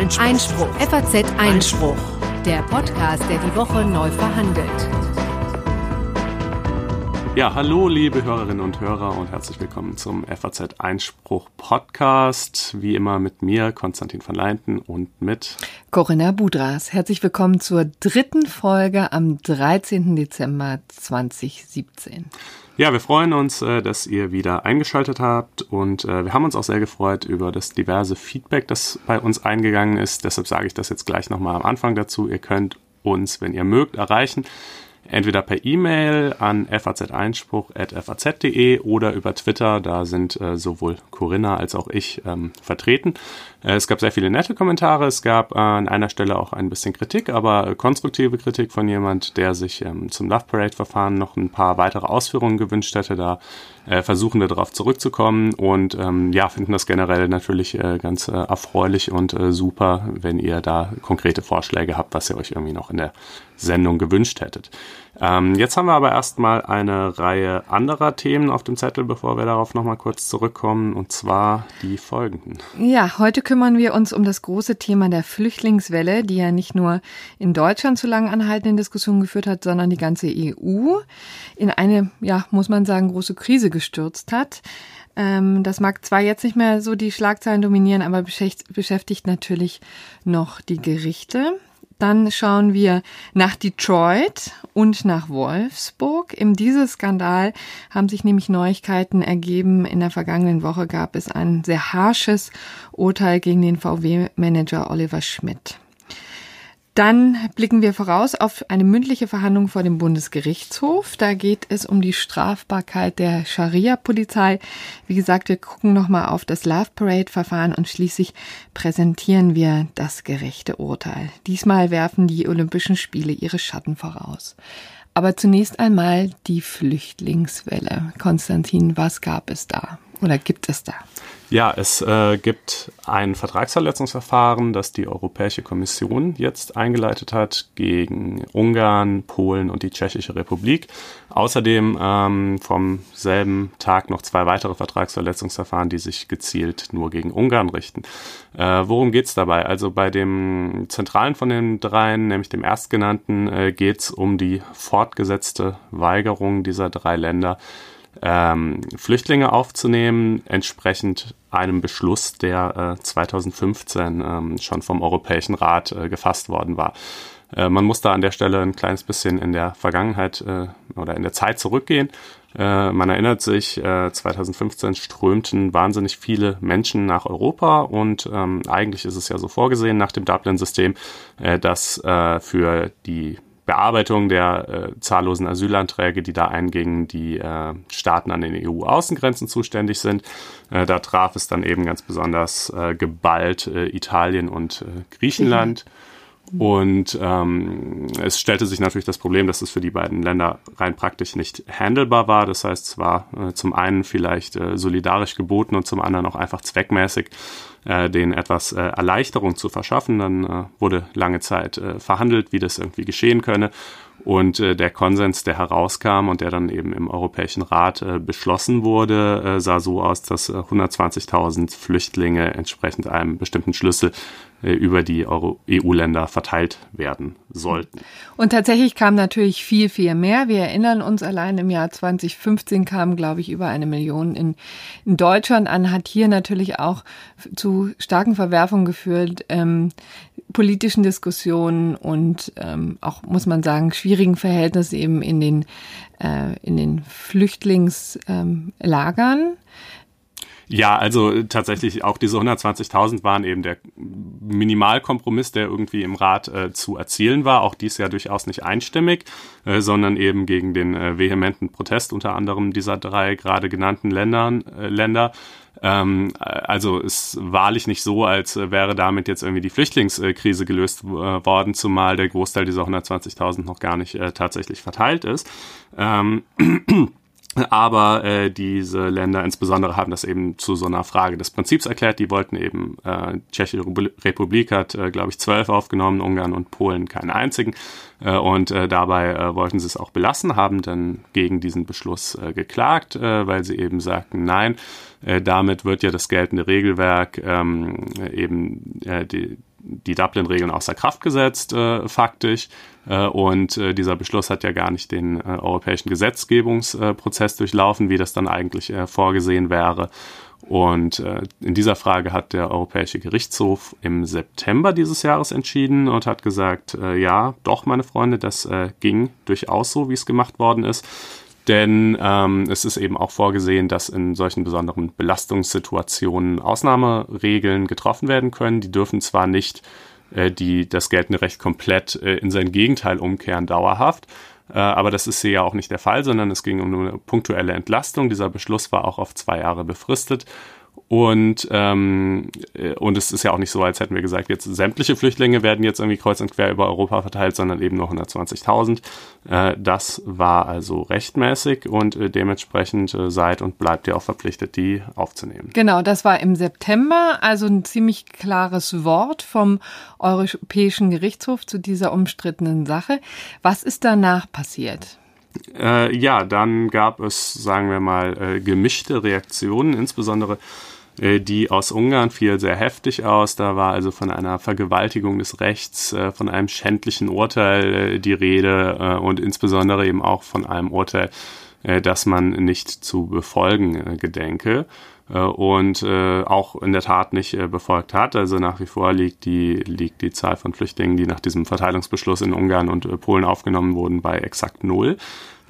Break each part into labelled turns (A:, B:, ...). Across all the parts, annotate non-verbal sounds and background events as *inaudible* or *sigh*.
A: Einspruch. Einspruch. FAZ Einspruch. Der Podcast, der die Woche neu verhandelt.
B: Ja, hallo liebe Hörerinnen und Hörer und herzlich willkommen zum FAZ Einspruch Podcast. Wie immer mit mir, Konstantin von Leinten und mit
C: Corinna Budras. Herzlich willkommen zur dritten Folge am 13. Dezember 2017.
B: Ja, wir freuen uns, äh, dass ihr wieder eingeschaltet habt und äh, wir haben uns auch sehr gefreut über das diverse Feedback, das bei uns eingegangen ist. Deshalb sage ich das jetzt gleich nochmal am Anfang dazu. Ihr könnt uns, wenn ihr mögt, erreichen entweder per E-Mail an faz-einspruch.faz.de oder über Twitter. Da sind äh, sowohl Corinna als auch ich ähm, vertreten. Äh, es gab sehr viele nette Kommentare. Es gab äh, an einer Stelle auch ein bisschen Kritik, aber konstruktive Kritik von jemand, der sich ähm, zum Love Parade Verfahren noch ein paar weitere Ausführungen gewünscht hätte. Da äh, versuchen wir darauf zurückzukommen und ähm, ja, finden das generell natürlich äh, ganz äh, erfreulich und äh, super, wenn ihr da konkrete Vorschläge habt, was ihr euch irgendwie noch in der Sendung gewünscht hättet. Ähm, jetzt haben wir aber erstmal eine Reihe anderer Themen auf dem Zettel, bevor wir darauf nochmal kurz zurückkommen, und zwar die folgenden.
C: Ja, heute kümmern wir uns um das große Thema der Flüchtlingswelle, die ja nicht nur in Deutschland zu lange anhaltenden Diskussionen geführt hat, sondern die ganze EU in eine, ja, muss man sagen, große Krise gestürzt hat. Ähm, das mag zwar jetzt nicht mehr so die Schlagzeilen dominieren, aber beschäftigt natürlich noch die Gerichte. Dann schauen wir nach Detroit und nach Wolfsburg. Im Dieselskandal haben sich nämlich Neuigkeiten ergeben. In der vergangenen Woche gab es ein sehr harsches Urteil gegen den VW-Manager Oliver Schmidt. Dann blicken wir voraus auf eine mündliche Verhandlung vor dem Bundesgerichtshof. Da geht es um die Strafbarkeit der Scharia-Polizei. Wie gesagt, wir gucken nochmal auf das Love Parade-Verfahren und schließlich präsentieren wir das gerechte Urteil. Diesmal werfen die Olympischen Spiele ihre Schatten voraus. Aber zunächst einmal die Flüchtlingswelle. Konstantin, was gab es da oder gibt es da?
B: Ja, es äh, gibt ein Vertragsverletzungsverfahren, das die Europäische Kommission jetzt eingeleitet hat gegen Ungarn, Polen und die Tschechische Republik. Außerdem ähm, vom selben Tag noch zwei weitere Vertragsverletzungsverfahren, die sich gezielt nur gegen Ungarn richten. Äh, worum geht's dabei? Also bei dem zentralen von den dreien, nämlich dem erstgenannten, äh, geht's um die fortgesetzte Weigerung dieser drei Länder, ähm, Flüchtlinge aufzunehmen, entsprechend einem Beschluss, der äh, 2015 ähm, schon vom Europäischen Rat äh, gefasst worden war. Äh, man muss da an der Stelle ein kleines bisschen in der Vergangenheit äh, oder in der Zeit zurückgehen. Äh, man erinnert sich, 2015 strömten wahnsinnig viele Menschen nach Europa und ähm, eigentlich ist es ja so vorgesehen nach dem Dublin-System, dass für die Bearbeitung der äh, zahllosen Asylanträge, die da eingingen, die äh, Staaten an den EU-Außengrenzen zuständig sind. Äh, da traf es dann eben ganz besonders äh, geballt äh, Italien und äh, Griechenland. Mhm. Und ähm, es stellte sich natürlich das Problem, dass es für die beiden Länder rein praktisch nicht handelbar war. Das heißt, es war äh, zum einen vielleicht äh, solidarisch geboten und zum anderen auch einfach zweckmäßig, äh, denen etwas äh, Erleichterung zu verschaffen. Dann äh, wurde lange Zeit äh, verhandelt, wie das irgendwie geschehen könne. Und äh, der Konsens, der herauskam und der dann eben im Europäischen Rat äh, beschlossen wurde, äh, sah so aus, dass äh, 120.000 Flüchtlinge entsprechend einem bestimmten Schlüssel äh, über die EU-Länder verteilt werden sollten.
C: Und tatsächlich kam natürlich viel, viel mehr. Wir erinnern uns, allein im Jahr 2015 kamen, glaube ich, über eine Million in, in Deutschland an, hat hier natürlich auch zu starken Verwerfungen geführt, ähm, politischen Diskussionen und ähm, auch, muss man sagen, schwierigen Verhältnissen eben in den, äh, in den Flüchtlingslagern.
B: Ja, also tatsächlich auch diese 120.000 waren eben der Minimalkompromiss, der irgendwie im Rat äh, zu erzielen war. Auch dies ja durchaus nicht einstimmig, äh, sondern eben gegen den äh, vehementen Protest unter anderem dieser drei gerade genannten Ländern, äh, Länder. Ähm, also ist wahrlich nicht so, als wäre damit jetzt irgendwie die Flüchtlingskrise gelöst äh, worden, zumal der Großteil dieser 120.000 noch gar nicht äh, tatsächlich verteilt ist. Ähm, *clears throat* aber äh, diese Länder insbesondere haben das eben zu so einer Frage des Prinzips erklärt. Die wollten eben, äh, Tschechische Republik hat, äh, glaube ich, zwölf aufgenommen, Ungarn und Polen keinen einzigen. Äh, und äh, dabei äh, wollten sie es auch belassen, haben dann gegen diesen Beschluss äh, geklagt, äh, weil sie eben sagten, nein, äh, damit wird ja das geltende Regelwerk ähm, eben äh, die, die Dublin-Regeln außer Kraft gesetzt, äh, faktisch. Äh, und äh, dieser Beschluss hat ja gar nicht den äh, europäischen Gesetzgebungsprozess durchlaufen, wie das dann eigentlich äh, vorgesehen wäre. Und in dieser Frage hat der Europäische Gerichtshof im September dieses Jahres entschieden und hat gesagt, ja, doch, meine Freunde, das ging durchaus so, wie es gemacht worden ist. Denn ähm, es ist eben auch vorgesehen, dass in solchen besonderen Belastungssituationen Ausnahmeregeln getroffen werden können. Die dürfen zwar nicht äh, die, das geltende Recht komplett äh, in sein Gegenteil umkehren dauerhaft, äh, aber das ist hier ja auch nicht der Fall, sondern es ging um eine punktuelle Entlastung. Dieser Beschluss war auch auf zwei Jahre befristet. Und, ähm, äh, und es ist ja auch nicht so, als hätten wir gesagt, jetzt sämtliche Flüchtlinge werden jetzt irgendwie kreuz und quer über Europa verteilt, sondern eben nur 120.000. Äh, das war also rechtmäßig und äh, dementsprechend äh, seid und bleibt ihr auch verpflichtet, die aufzunehmen.
C: Genau, das war im September, also ein ziemlich klares Wort vom Europäischen Gerichtshof zu dieser umstrittenen Sache. Was ist danach passiert?
B: Äh, ja, dann gab es, sagen wir mal, äh, gemischte Reaktionen, insbesondere äh, die aus Ungarn fiel sehr heftig aus. Da war also von einer Vergewaltigung des Rechts, äh, von einem schändlichen Urteil äh, die Rede und insbesondere eben auch von einem Urteil, das man nicht zu befolgen gedenke und auch in der Tat nicht befolgt hat. Also nach wie vor liegt die, liegt die Zahl von Flüchtlingen, die nach diesem Verteilungsbeschluss in Ungarn und Polen aufgenommen wurden, bei exakt null.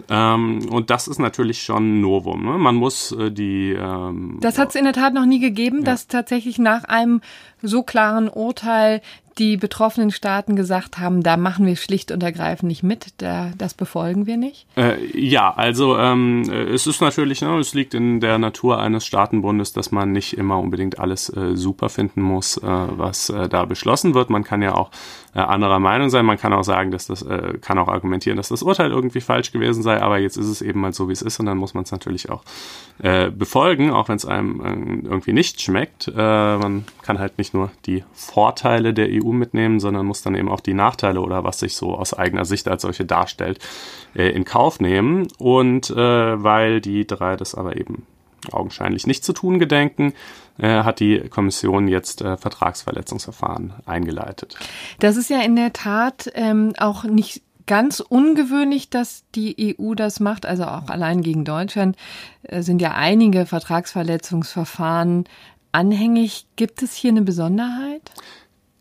B: Ähm, und das ist natürlich schon ein Novum. Ne? Man muss äh, die. Ähm,
C: das hat es in der Tat noch nie gegeben, ja. dass tatsächlich nach einem so klaren Urteil die betroffenen Staaten gesagt haben, da machen wir schlicht und ergreifend nicht mit, da, das befolgen wir nicht?
B: Äh, ja, also ähm, es ist natürlich, ne, es liegt in der Natur eines Staatenbundes, dass man nicht immer unbedingt alles äh, super finden muss, äh, was äh, da beschlossen wird. Man kann ja auch äh, anderer Meinung sein, man kann auch sagen, dass das, äh, kann auch argumentieren, dass das Urteil irgendwie falsch gewesen sei, aber jetzt ist es eben mal so, wie es ist und dann muss man es natürlich auch äh, befolgen, auch wenn es einem äh, irgendwie nicht schmeckt. Äh, man kann halt nicht nur die Vorteile der EU mitnehmen, sondern muss dann eben auch die Nachteile oder was sich so aus eigener Sicht als solche darstellt, äh, in Kauf nehmen. Und äh, weil die drei das aber eben augenscheinlich nicht zu tun gedenken, äh, hat die Kommission jetzt äh, Vertragsverletzungsverfahren eingeleitet.
C: Das ist ja in der Tat ähm, auch nicht ganz ungewöhnlich, dass die EU das macht. Also auch allein gegen Deutschland äh, sind ja einige Vertragsverletzungsverfahren anhängig. Gibt es hier eine Besonderheit?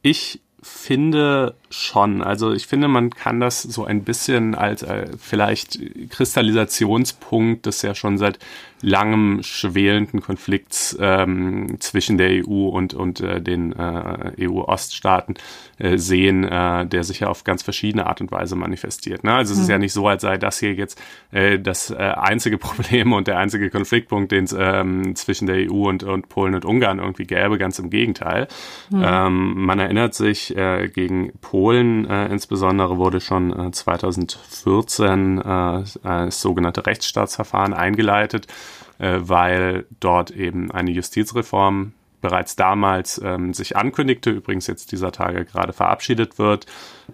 B: Ich finde schon. Also ich finde, man kann das so ein bisschen als äh, vielleicht Kristallisationspunkt des ja schon seit langem schwelenden Konflikts ähm, zwischen der EU und, und äh, den äh, EU-Oststaaten äh, sehen, äh, der sich ja auf ganz verschiedene Art und Weise manifestiert. Ne? Also es mhm. ist ja nicht so, als sei das hier jetzt äh, das äh, einzige *laughs* Problem und der einzige Konfliktpunkt, den es ähm, zwischen der EU und, und Polen und Ungarn irgendwie gäbe, ganz im Gegenteil. Mhm. Ähm, man erinnert sich, äh, gegen Polen äh, insbesondere wurde schon äh, 2014 äh, das sogenannte Rechtsstaatsverfahren eingeleitet äh, weil dort eben eine Justizreform bereits damals ähm, sich ankündigte, übrigens jetzt dieser Tage gerade verabschiedet wird.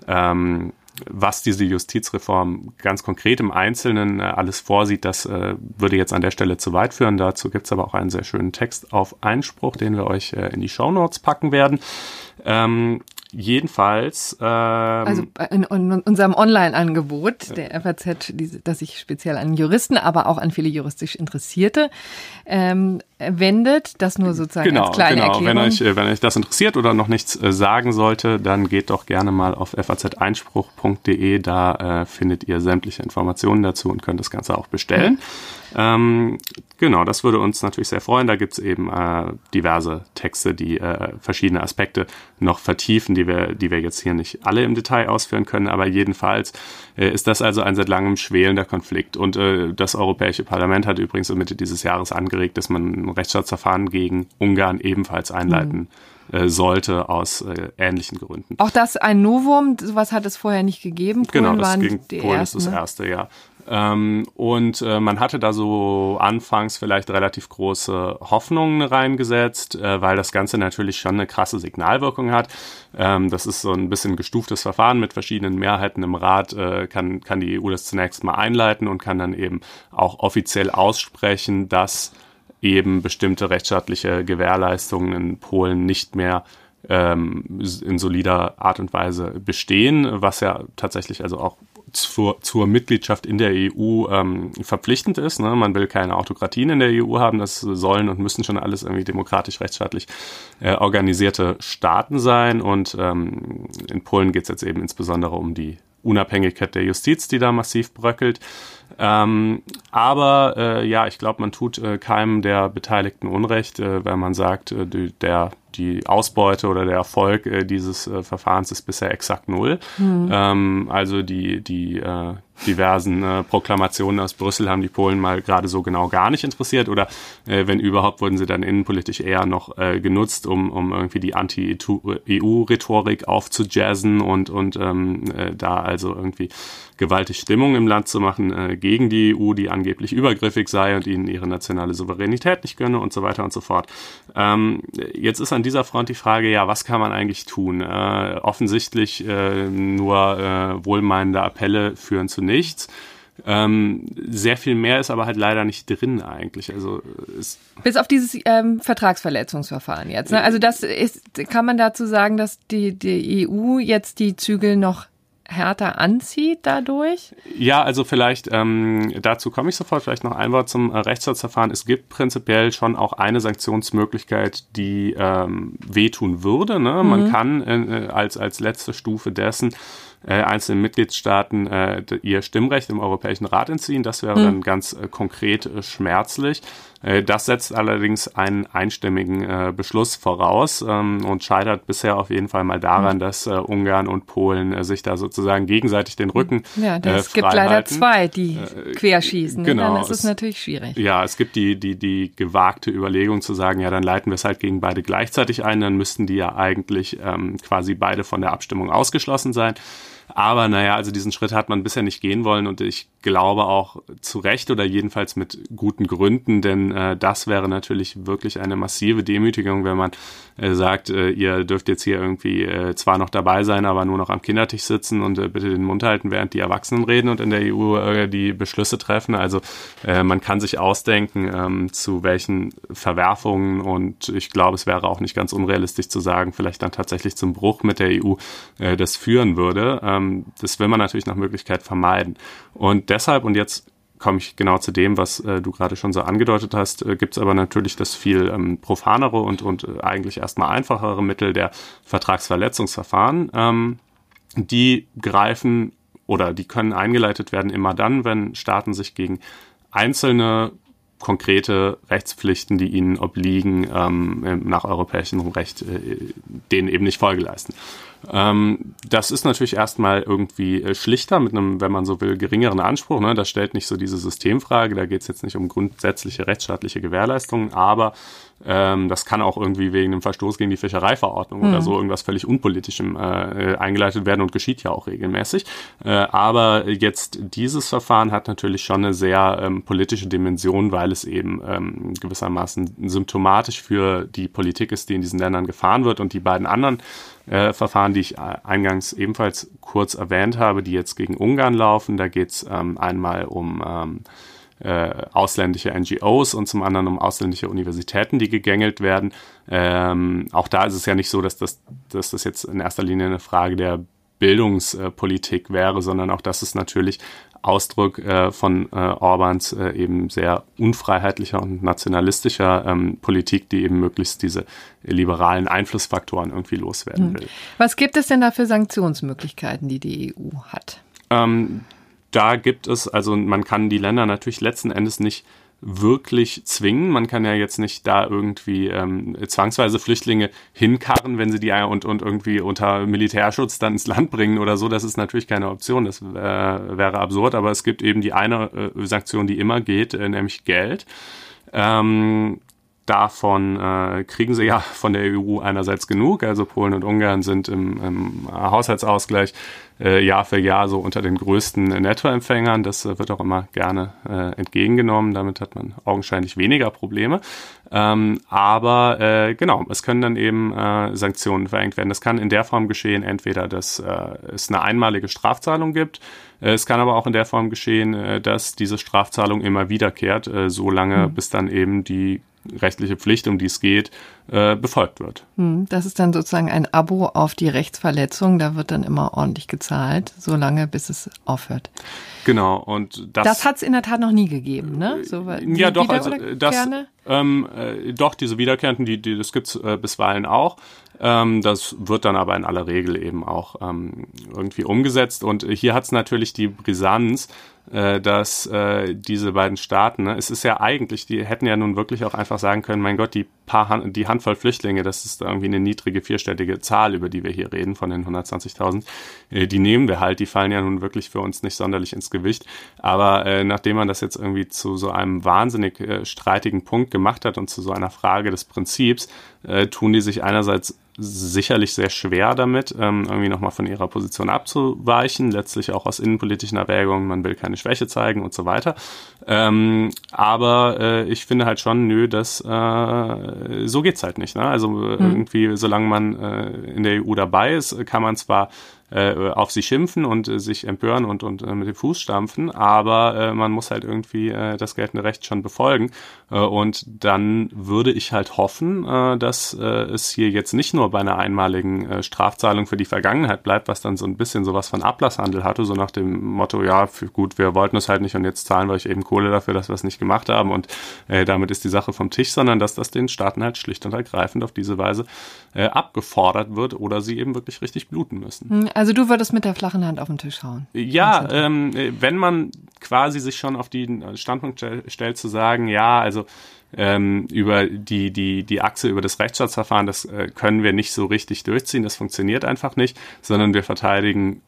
B: Ähm, was diese Justizreform ganz konkret im Einzelnen äh, alles vorsieht, das äh, würde jetzt an der Stelle zu weit führen. Dazu gibt's aber auch einen sehr schönen Text auf Einspruch, den wir euch äh, in die Show Notes packen werden. Ähm, Jedenfalls. Ähm,
C: also in, in unserem Online-Angebot der FAZ, das sich speziell an Juristen, aber auch an viele juristisch Interessierte ähm, wendet. Das nur sozusagen
B: genau,
C: als kleine
B: genau.
C: Erklärung.
B: Wenn euch, wenn euch das interessiert oder noch nichts äh, sagen sollte, dann geht doch gerne mal auf faz-einspruch.de. Da äh, findet ihr sämtliche Informationen dazu und könnt das Ganze auch bestellen. Mhm. Ähm, genau, das würde uns natürlich sehr freuen. Da gibt's eben äh, diverse Texte, die äh, verschiedene Aspekte noch vertiefen, die wir, die wir jetzt hier nicht alle im Detail ausführen können. Aber jedenfalls äh, ist das also ein seit langem schwelender Konflikt. Und äh, das Europäische Parlament hat übrigens Mitte dieses Jahres angeregt, dass man ein Rechtsstaatsverfahren gegen Ungarn ebenfalls einleiten mhm sollte aus äh, ähnlichen Gründen.
C: Auch das ein Novum, sowas hat es vorher nicht gegeben.
B: Polen genau, das gegen Polen ersten, ist das erste, ja. Ähm, und äh, man hatte da so anfangs vielleicht relativ große Hoffnungen reingesetzt, äh, weil das Ganze natürlich schon eine krasse Signalwirkung hat. Ähm, das ist so ein bisschen gestuftes Verfahren mit verschiedenen Mehrheiten im Rat, äh, kann, kann die EU das zunächst mal einleiten und kann dann eben auch offiziell aussprechen, dass eben bestimmte rechtsstaatliche Gewährleistungen in Polen nicht mehr ähm, in solider Art und Weise bestehen, was ja tatsächlich also auch zur, zur Mitgliedschaft in der EU ähm, verpflichtend ist. Ne? Man will keine Autokratien in der EU haben, das sollen und müssen schon alles irgendwie demokratisch, rechtsstaatlich äh, organisierte Staaten sein. Und ähm, in Polen geht es jetzt eben insbesondere um die Unabhängigkeit der Justiz, die da massiv bröckelt. Ähm, aber äh, ja, ich glaube, man tut äh, keinem der Beteiligten Unrecht, äh, wenn man sagt, äh, die, der, die Ausbeute oder der Erfolg äh, dieses äh, Verfahrens ist bisher exakt null. Mhm. Ähm, also die, die diversen Proklamationen aus Brüssel haben die Polen mal gerade so genau gar nicht interessiert oder wenn überhaupt wurden sie dann innenpolitisch eher noch genutzt, um, um irgendwie die Anti-EU-Rhetorik aufzujazzen und, und ähm, äh, da also irgendwie gewaltig Stimmung im Land zu machen äh, gegen die EU, die angeblich übergriffig sei und ihnen ihre nationale Souveränität nicht gönne und so weiter und so fort. Ähm, jetzt ist an dieser Front die Frage, ja, was kann man eigentlich tun? Äh, offensichtlich äh, nur äh, wohlmeinende Appelle führen zu nichts. Ähm, sehr viel mehr ist aber halt leider nicht drin eigentlich. Also
C: bis auf dieses ähm, Vertragsverletzungsverfahren jetzt. Ne? Also das ist, kann man dazu sagen, dass die, die EU jetzt die Zügel noch härter anzieht dadurch?
B: Ja, also vielleicht, ähm, dazu komme ich sofort, vielleicht noch ein Wort zum äh, Rechtsstaatsverfahren. Es gibt prinzipiell schon auch eine Sanktionsmöglichkeit, die ähm, wehtun würde. Ne? Mhm. Man kann äh, als, als letzte Stufe dessen äh, einzelnen Mitgliedstaaten äh, ihr Stimmrecht im Europäischen Rat entziehen. Das wäre mhm. dann ganz äh, konkret äh, schmerzlich. Äh, das setzt allerdings einen einstimmigen äh, Beschluss voraus ähm, und scheitert bisher auf jeden Fall mal daran, mhm. dass äh, Ungarn und Polen sich da sozusagen gegenseitig den Rücken
C: Ja, es gibt leider halten. zwei, die querschießen.
B: Ne? Genau.
C: Dann ist es, es natürlich schwierig.
B: Ja, es gibt die, die, die gewagte Überlegung zu sagen, ja, dann leiten wir es halt gegen beide gleichzeitig ein, dann müssten die ja eigentlich ähm, quasi beide von der Abstimmung ausgeschlossen sein. Aber naja, also diesen Schritt hat man bisher nicht gehen wollen und ich glaube auch zu Recht oder jedenfalls mit guten Gründen, denn äh, das wäre natürlich wirklich eine massive Demütigung, wenn man äh, sagt, äh, ihr dürft jetzt hier irgendwie äh, zwar noch dabei sein, aber nur noch am Kindertisch sitzen und äh, bitte den Mund halten, während die Erwachsenen reden und in der EU äh, die Beschlüsse treffen. Also äh, man kann sich ausdenken, ähm, zu welchen Verwerfungen und ich glaube, es wäre auch nicht ganz unrealistisch zu sagen, vielleicht dann tatsächlich zum Bruch mit der EU äh, das führen würde. Ähm, das will man natürlich nach Möglichkeit vermeiden. Und deshalb, und jetzt komme ich genau zu dem, was äh, du gerade schon so angedeutet hast, äh, gibt es aber natürlich das viel ähm, profanere und, und äh, eigentlich erstmal einfachere Mittel der Vertragsverletzungsverfahren. Ähm, die greifen oder die können eingeleitet werden immer dann, wenn Staaten sich gegen einzelne konkrete Rechtspflichten, die ihnen obliegen, ähm, nach europäischem Recht, äh, denen eben nicht Folge leisten. Ähm, das ist natürlich erstmal irgendwie äh, schlichter mit einem, wenn man so will, geringeren Anspruch. Ne? Das stellt nicht so diese Systemfrage, da geht es jetzt nicht um grundsätzliche rechtsstaatliche Gewährleistungen, aber ähm, das kann auch irgendwie wegen einem Verstoß gegen die Fischereiverordnung mhm. oder so irgendwas völlig Unpolitischem äh, eingeleitet werden und geschieht ja auch regelmäßig. Äh, aber jetzt dieses Verfahren hat natürlich schon eine sehr ähm, politische Dimension, weil es eben ähm, gewissermaßen symptomatisch für die Politik ist, die in diesen Ländern gefahren wird und die beiden anderen äh, Verfahren, die ich äh, eingangs ebenfalls kurz erwähnt habe, die jetzt gegen Ungarn laufen. Da geht es ähm, einmal um ähm, äh, ausländische NGOs und zum anderen um ausländische Universitäten, die gegängelt werden. Ähm, auch da ist es ja nicht so, dass das, dass das jetzt in erster Linie eine Frage der Bildungspolitik wäre, sondern auch das ist natürlich Ausdruck äh, von äh, Orbans äh, eben sehr unfreiheitlicher und nationalistischer ähm, Politik, die eben möglichst diese liberalen Einflussfaktoren irgendwie loswerden hm. will.
C: Was gibt es denn da für Sanktionsmöglichkeiten, die die EU hat?
B: Ähm, da gibt es, also man kann die Länder natürlich letzten Endes nicht wirklich zwingen. Man kann ja jetzt nicht da irgendwie ähm, zwangsweise Flüchtlinge hinkarren, wenn sie die und, und irgendwie unter Militärschutz dann ins Land bringen oder so. Das ist natürlich keine Option. Das äh, wäre absurd. Aber es gibt eben die eine äh, Sanktion, die immer geht, äh, nämlich Geld. Ähm, davon äh, kriegen sie ja von der EU einerseits genug. Also Polen und Ungarn sind im, im Haushaltsausgleich äh, Jahr für Jahr so unter den größten Nettoempfängern. Das äh, wird auch immer gerne äh, entgegengenommen. Damit hat man augenscheinlich weniger Probleme. Ähm, aber äh, genau, es können dann eben äh, Sanktionen verhängt werden. Das kann in der Form geschehen, entweder, dass äh, es eine einmalige Strafzahlung gibt. Äh, es kann aber auch in der Form geschehen, äh, dass diese Strafzahlung immer wiederkehrt, äh, so lange, mhm. bis dann eben die rechtliche Pflicht, um die es geht, äh, befolgt wird.
C: Hm, das ist dann sozusagen ein Abo auf die Rechtsverletzung. Da wird dann immer ordentlich gezahlt, solange bis es aufhört.
B: Genau, und das.
C: Das hat es in der Tat noch nie gegeben, ne?
B: So, ja, doch, also das. Ähm, äh, doch, diese wiederkehrenden, die, die, das gibt's äh, bisweilen auch. Ähm, das wird dann aber in aller Regel eben auch ähm, irgendwie umgesetzt. Und hier hat es natürlich die Brisanz, äh, dass äh, diese beiden Staaten, ne, es ist ja eigentlich, die hätten ja nun wirklich auch einfach sagen können, mein Gott, die paar Hand, die Handvoll Flüchtlinge, das ist irgendwie eine niedrige vierstellige Zahl, über die wir hier reden, von den 120.000, äh, die nehmen wir halt, die fallen ja nun wirklich für uns nicht sonderlich ins Gewicht. Aber äh, nachdem man das jetzt irgendwie zu so einem wahnsinnig äh, streitigen Punkt gemacht hat und zu so einer Frage des Prinzips, äh, tun die sich einerseits sicherlich sehr schwer damit, ähm, irgendwie nochmal von ihrer Position abzuweichen, letztlich auch aus innenpolitischen Erwägungen, man will keine Schwäche zeigen und so weiter. Ähm, aber äh, ich finde halt schon, nö, das äh, so geht's halt nicht. Ne? Also mhm. irgendwie, solange man äh, in der EU dabei ist, kann man zwar äh, auf sie schimpfen und äh, sich empören und, und äh, mit dem Fuß stampfen, aber äh, man muss halt irgendwie äh, das geltende Recht schon befolgen. Äh, und dann würde ich halt hoffen, äh, dass äh, es hier jetzt nicht nur bei einer einmaligen äh, Strafzahlung für die Vergangenheit bleibt, was dann so ein bisschen sowas von Ablasshandel hatte, so nach dem Motto, ja, gut, wir wollten es halt nicht und jetzt zahlen wir euch eben Kohle dafür, dass wir es nicht gemacht haben und äh, damit ist die Sache vom Tisch, sondern dass das den Staaten halt schlicht und ergreifend auf diese Weise äh, abgefordert wird oder sie eben wirklich richtig bluten müssen.
C: Hm, also du würdest mit der flachen Hand auf den Tisch hauen.
B: Ja, ähm, wenn man quasi sich schon auf den Standpunkt stellt zu sagen, ja, also ähm, über die, die, die Achse über das Rechtsstaatsverfahren, das äh, können wir nicht so richtig durchziehen, das funktioniert einfach nicht, sondern wir verteidigen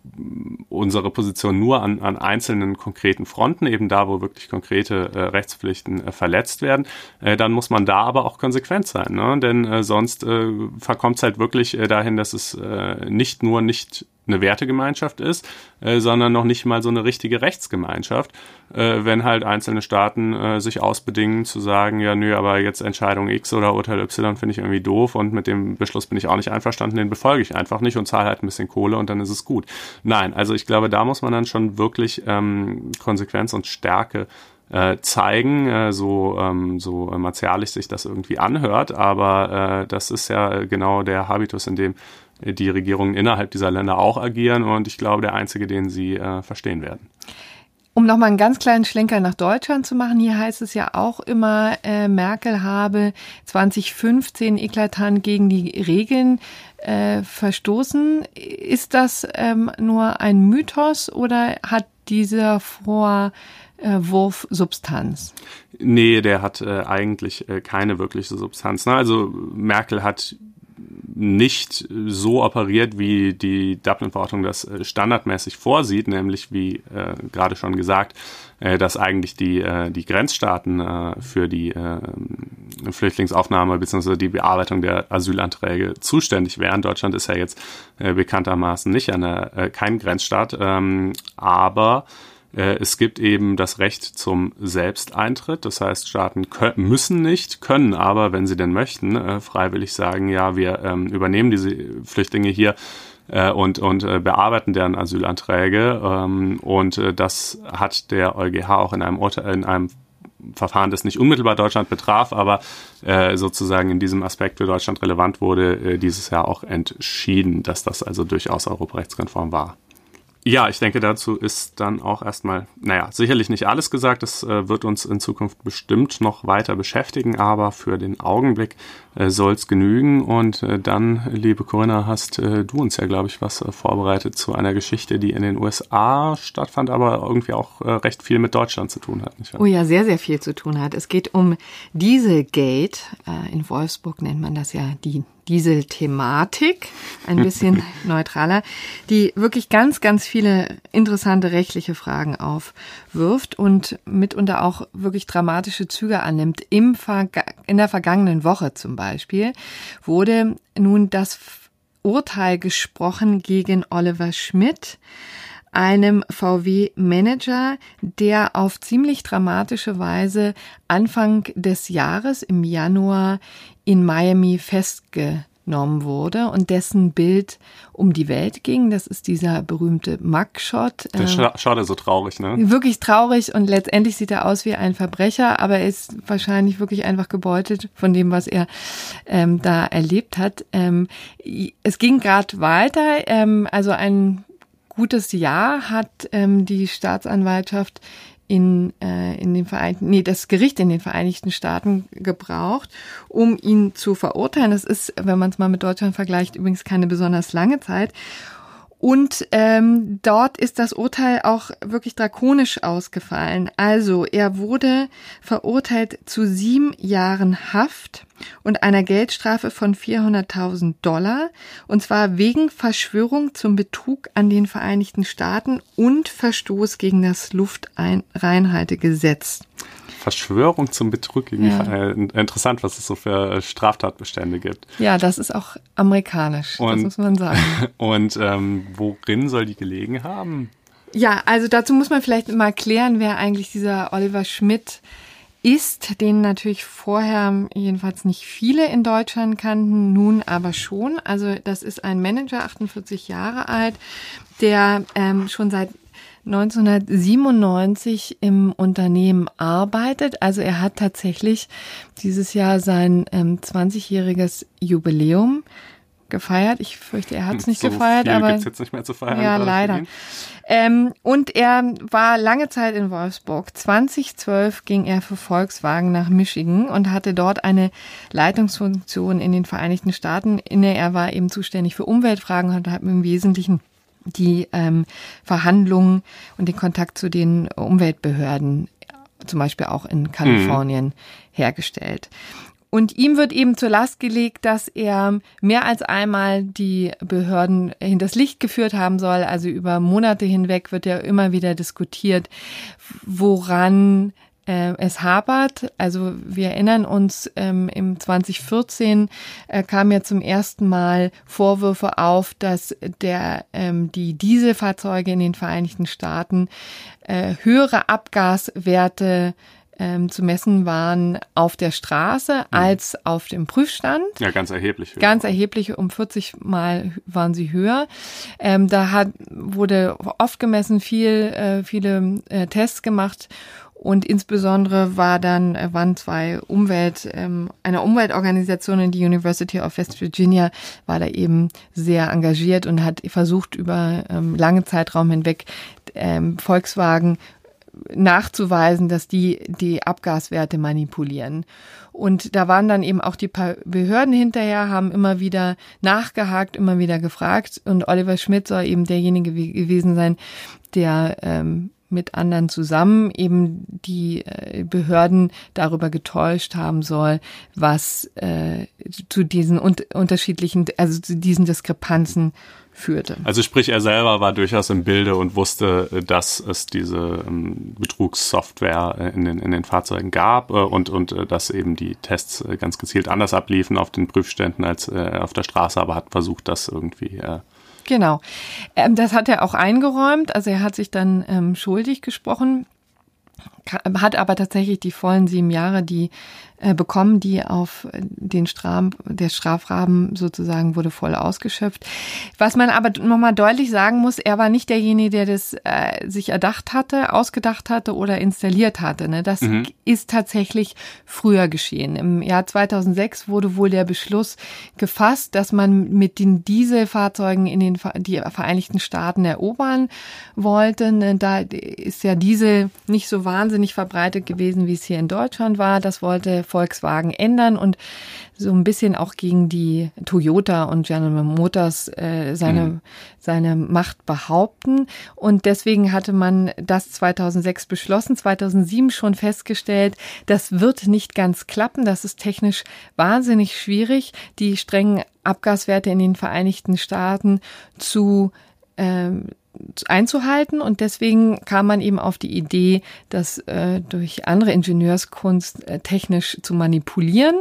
B: unsere Position nur an, an einzelnen konkreten Fronten, eben da, wo wirklich konkrete äh, Rechtspflichten äh, verletzt werden, äh, dann muss man da aber auch konsequent sein, ne? denn äh, sonst äh, verkommt es halt wirklich dahin, dass es nicht nur nicht eine Wertegemeinschaft ist, äh, sondern noch nicht mal so eine richtige Rechtsgemeinschaft, äh, wenn halt einzelne Staaten äh, sich ausbedingen zu sagen, ja nö, aber jetzt Entscheidung X oder Urteil Y finde ich irgendwie doof und mit dem Beschluss bin ich auch nicht einverstanden, den befolge ich einfach nicht und zahle halt ein bisschen Kohle und dann ist es gut. Nein, also ich glaube, da muss man dann schon wirklich ähm, Konsequenz und Stärke äh, zeigen, äh, so, ähm, so martialisch sich das irgendwie anhört, aber äh, das ist ja genau der Habitus, in dem die Regierungen innerhalb dieser Länder auch agieren und ich glaube, der einzige, den sie äh, verstehen werden.
C: Um nochmal einen ganz kleinen Schlenker nach Deutschland zu machen, hier heißt es ja auch immer, äh, Merkel habe 2015 eklatant gegen die Regeln äh, verstoßen. Ist das ähm, nur ein Mythos oder hat dieser Vorwurf Substanz?
B: Nee, der hat äh, eigentlich äh, keine wirkliche Substanz. Ne? Also Merkel hat nicht so operiert, wie die Dublin-Verordnung das äh, standardmäßig vorsieht, nämlich wie äh, gerade schon gesagt, äh, dass eigentlich die, äh, die Grenzstaaten äh, für die äh, Flüchtlingsaufnahme bzw. die Bearbeitung der Asylanträge zuständig wären. Deutschland ist ja jetzt äh, bekanntermaßen nicht eine, kein Grenzstaat, ähm, aber es gibt eben das Recht zum Selbsteintritt. Das heißt, Staaten können, müssen nicht, können aber, wenn sie denn möchten, äh, freiwillig sagen, ja, wir ähm, übernehmen diese Flüchtlinge hier äh, und, und bearbeiten deren Asylanträge. Ähm, und das hat der EuGH auch in einem, Urteil, in einem Verfahren, das nicht unmittelbar Deutschland betraf, aber äh, sozusagen in diesem Aspekt für Deutschland relevant wurde, äh, dieses Jahr auch entschieden, dass das also durchaus europarechtskonform war. Ja, ich denke, dazu ist dann auch erstmal, naja, sicherlich nicht alles gesagt. Das äh, wird uns in Zukunft bestimmt noch weiter beschäftigen, aber für den Augenblick äh, es genügen. Und äh, dann, liebe Corinna, hast äh, du uns ja, glaube ich, was äh, vorbereitet zu einer Geschichte, die in den USA stattfand, aber irgendwie auch äh, recht viel mit Deutschland zu tun hat.
C: Nicht wahr? Oh ja, sehr, sehr viel zu tun hat. Es geht um Dieselgate. Äh, in Wolfsburg nennt man das ja die Diesel-Thematik, ein bisschen *laughs* neutraler, die wirklich ganz, ganz viele interessante rechtliche Fragen aufwirft und mitunter auch wirklich dramatische Züge annimmt. Im Verga in der vergangenen Woche zum Beispiel wurde nun das Urteil gesprochen gegen Oliver Schmidt, einem VW-Manager, der auf ziemlich dramatische Weise Anfang des Jahres im Januar in Miami festgenommen genommen wurde und dessen Bild um die Welt ging. Das ist dieser berühmte Mugshot.
B: Der ähm, schaut er so traurig, ne?
C: Wirklich traurig und letztendlich sieht er aus wie ein Verbrecher, aber er ist wahrscheinlich wirklich einfach gebeutelt von dem, was er ähm, da erlebt hat. Ähm, es ging gerade weiter, ähm, also ein gutes Jahr hat ähm, die Staatsanwaltschaft in, äh, in den Vereinigten, nee, das Gericht in den Vereinigten Staaten gebraucht, um ihn zu verurteilen. Das ist, wenn man es mal mit Deutschland vergleicht, übrigens keine besonders lange Zeit. Und ähm, dort ist das Urteil auch wirklich drakonisch ausgefallen. Also er wurde verurteilt zu sieben Jahren Haft und einer Geldstrafe von 400.000 Dollar, und zwar wegen Verschwörung zum Betrug an den Vereinigten Staaten und Verstoß gegen das Luftreinhaltegesetz.
B: Verschwörung zum Betrug. Ja. Äh, interessant, was es so für Straftatbestände gibt.
C: Ja, das ist auch amerikanisch, und, das muss man sagen. *laughs*
B: Und ähm, worin soll die gelegen haben?
C: Ja, also dazu muss man vielleicht mal klären, wer eigentlich dieser Oliver Schmidt ist, den natürlich vorher jedenfalls nicht viele in Deutschland kannten, nun aber schon. Also das ist ein Manager, 48 Jahre alt, der ähm, schon seit 1997 im Unternehmen arbeitet. Also er hat tatsächlich dieses Jahr sein ähm, 20-jähriges Jubiläum gefeiert. Ich fürchte, er hat es nicht so gefeiert, aber
B: jetzt nicht mehr zu feiern.
C: Ja, leider. Ähm, und er war lange Zeit in Wolfsburg. 2012 ging er für Volkswagen nach Michigan und hatte dort eine Leitungsfunktion in den Vereinigten Staaten inne. Er war eben zuständig für Umweltfragen und hat im Wesentlichen die ähm, Verhandlungen und den Kontakt zu den Umweltbehörden, zum Beispiel auch in Kalifornien, mhm. hergestellt. Und ihm wird eben zur Last gelegt, dass er mehr als einmal die Behörden hinters Licht geführt haben soll. Also über Monate hinweg wird ja immer wieder diskutiert, woran äh, es hapert. Also wir erinnern uns, ähm, im 2014 äh, kamen ja zum ersten Mal Vorwürfe auf, dass der ähm, die Dieselfahrzeuge in den Vereinigten Staaten äh, höhere Abgaswerte ähm, zu messen waren auf der Straße mhm. als auf dem Prüfstand.
B: Ja, ganz erheblich.
C: Höher. Ganz erheblich, um 40 Mal waren sie höher. Ähm, da hat, wurde oft gemessen, viel, äh, viele äh, Tests gemacht und insbesondere war dann, äh, waren zwei Umwelt, ähm, eine Umweltorganisation in die University of West Virginia war da eben sehr engagiert und hat versucht, über ähm, lange Zeitraum hinweg ähm, Volkswagen nachzuweisen, dass die die Abgaswerte manipulieren. Und da waren dann eben auch die Behörden hinterher, haben immer wieder nachgehakt, immer wieder gefragt. Und Oliver Schmidt soll eben derjenige gewesen sein, der ähm, mit anderen zusammen eben die äh, Behörden darüber getäuscht haben soll, was äh, zu diesen un unterschiedlichen, also zu diesen Diskrepanzen führte.
B: Also sprich, er selber war durchaus im Bilde und wusste, dass es diese ähm, Betrugssoftware in den, in den Fahrzeugen gab äh, und, und äh, dass eben die Tests äh, ganz gezielt anders abliefen auf den Prüfständen als äh, auf der Straße, aber hat versucht, das irgendwie äh,
C: Genau. Ähm, das hat er auch eingeräumt. Also er hat sich dann ähm, schuldig gesprochen, hat aber tatsächlich die vollen sieben Jahre, die äh, bekommen, die auf den Straf, der Strafrahmen sozusagen wurde voll ausgeschöpft. Was man aber nochmal deutlich sagen muss, er war nicht derjenige, der das äh, sich erdacht hatte, ausgedacht hatte oder installiert hatte. Ne? Das mhm. ist tatsächlich früher geschehen. Im Jahr 2006 wurde wohl der Beschluss gefasst, dass man mit den Dieselfahrzeugen in den die Vereinigten Staaten erobern wollte. Ne? Da ist ja Diesel nicht so wahnsinnig verbreitet gewesen, wie es hier in Deutschland war. Das wollte Volkswagen ändern und so ein bisschen auch gegen die Toyota und General Motors äh, seine, mhm. seine Macht behaupten. Und deswegen hatte man das 2006 beschlossen, 2007 schon festgestellt, das wird nicht ganz klappen, das ist technisch wahnsinnig schwierig, die strengen Abgaswerte in den Vereinigten Staaten zu ähm, einzuhalten. Und deswegen kam man eben auf die Idee, das äh, durch andere Ingenieurskunst äh, technisch zu manipulieren.